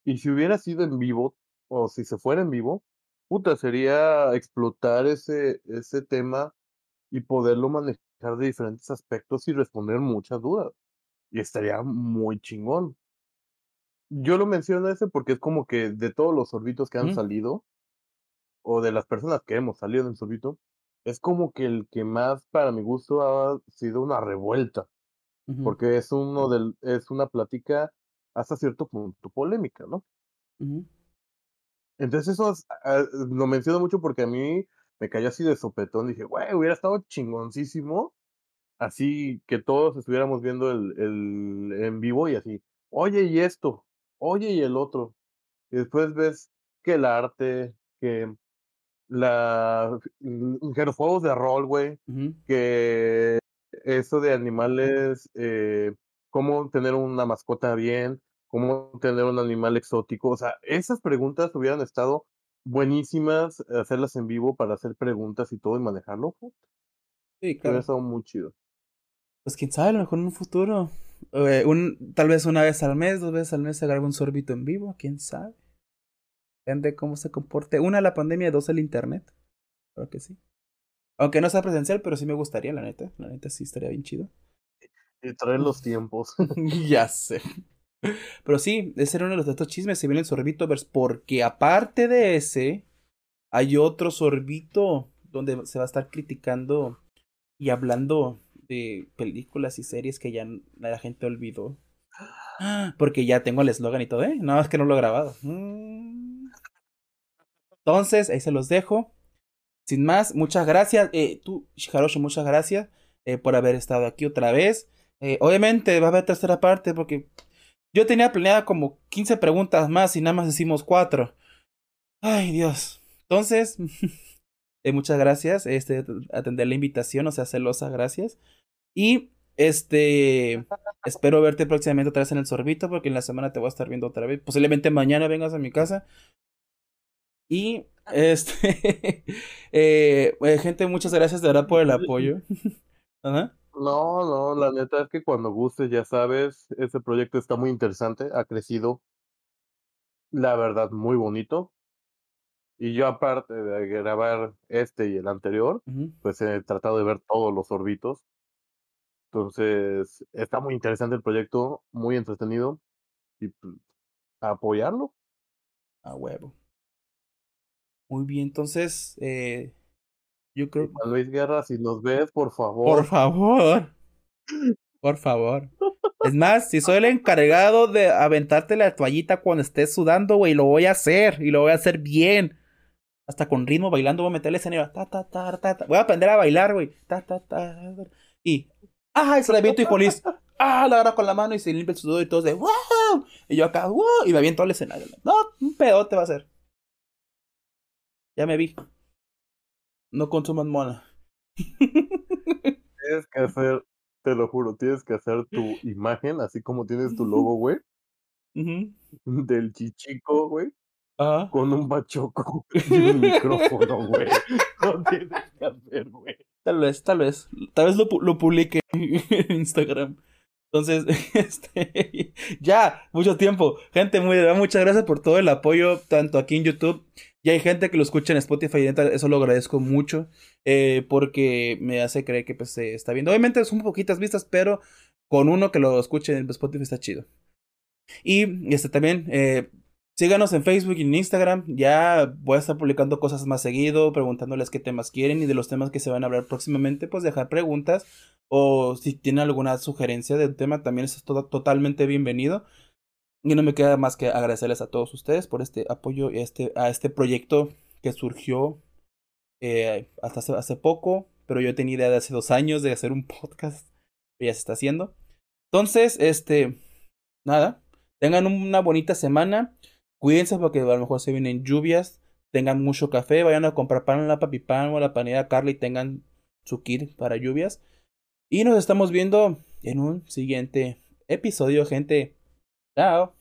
Y si hubiera sido en vivo, o si se fuera en vivo, puta, sería explotar ese, ese tema y poderlo manejar de diferentes aspectos y responder muchas dudas. Y estaría muy chingón yo lo menciono ese porque es como que de todos los sorbitos que han salido, o de las personas que hemos salido en sorbito, es como que el que más para mi gusto ha sido una revuelta. Porque es uno del, es una plática hasta cierto punto polémica, ¿no? Entonces eso ah, lo menciono mucho porque a mí me cayó así de sopetón. Dije, güey, hubiera estado chingoncísimo. Así que todos estuviéramos viendo el, el en vivo y así, oye, y esto, oye y el otro. Y después ves que el arte, que la que los juegos de rol, güey, que eso de animales, eh, cómo tener una mascota bien, cómo tener un animal exótico, o sea, esas preguntas hubieran estado buenísimas, hacerlas en vivo para hacer preguntas y todo y manejarlo. Sí, claro. Eso muy chido. Pues quién sabe, a lo mejor en un futuro. Eh, un, tal vez una vez al mes, dos veces al mes se graba un sorbito en vivo, quién sabe. Depende cómo se comporte. Una, la pandemia, dos, el internet. Creo que sí. Aunque no sea presencial, pero sí me gustaría, la neta. La neta sí estaría bien chido. Y traer los tiempos. ya sé. Pero sí, ese era uno de los estos chismes. Se viene el Sorbitovers. Porque aparte de ese, hay otro sorbito donde se va a estar criticando y hablando de películas y series que ya la gente olvidó. Porque ya tengo el eslogan y todo, ¿eh? Nada más que no lo he grabado. Mm. Entonces, ahí se los dejo. Sin más, muchas gracias. Eh, tú, Shiharoshi, muchas gracias eh, por haber estado aquí otra vez. Eh, obviamente va a haber tercera parte porque yo tenía planeada como 15 preguntas más y nada más decimos 4. Ay, Dios. Entonces, eh, muchas gracias. Este, atender la invitación, o sea, celosa, gracias. Y este, espero verte próximamente otra vez en el sorbito porque en la semana te voy a estar viendo otra vez. Posiblemente mañana vengas a mi casa. Y este, eh, eh, gente, muchas gracias de verdad por el apoyo. No, no, la neta es que cuando gustes, ya sabes, ese proyecto está muy interesante, ha crecido, la verdad, muy bonito. Y yo aparte de grabar este y el anterior, pues he tratado de ver todos los orbitos. Entonces, está muy interesante el proyecto, muy entretenido. Y pues, apoyarlo. A huevo. Muy bien, entonces, eh, yo creo. Juan Luis Guerra, si nos ves, por favor. Por favor. Por favor. Es más, si soy el encargado de aventarte la toallita cuando estés sudando, güey, lo voy a hacer. Y lo voy a hacer bien. Hasta con ritmo, bailando, voy a meterle escenario. Ta, ta, ta, ta, Voy a aprender a bailar, güey. Ta, ta, ta, y. ¡Ah! se la aviento y Polis. ¡Ah! La agarra con la mano y se limpia el sudor y todo de ¡Wow! Y yo acá, ¡Wow! Y me aviento al escenario. No, un pedote va a ser. Ya me vi. No consuman mona. Tienes que hacer, te lo juro, tienes que hacer tu imagen, así como tienes tu logo, güey. Del chichico, güey. Con un bachoco y un micrófono, güey. No tienes que hacer, güey. Tal vez, tal vez. Tal vez lo, lo publique en Instagram. Entonces, este, ya, mucho tiempo. Gente, muy, muchas gracias por todo el apoyo, tanto aquí en YouTube. Y hay gente que lo escucha en Spotify, eso lo agradezco mucho, eh, porque me hace creer que pues, se está viendo. Obviamente son poquitas vistas, pero con uno que lo escuche en Spotify está chido. Y este también, eh, Síganos en Facebook y en Instagram. Ya voy a estar publicando cosas más seguido, preguntándoles qué temas quieren y de los temas que se van a hablar próximamente, pues dejar preguntas. O si tienen alguna sugerencia del tema, también es totalmente bienvenido. Y no me queda más que agradecerles a todos ustedes por este apoyo y este, a este proyecto que surgió eh, hasta hace, poco, pero yo tenía idea de hace dos años de hacer un podcast, ya se está haciendo. Entonces, este, nada, tengan una bonita semana. Cuídense porque a lo mejor se vienen lluvias. Tengan mucho café. Vayan a comprar pan en la papipan o la panera Carly. Tengan su kit para lluvias. Y nos estamos viendo en un siguiente episodio, gente. Chao.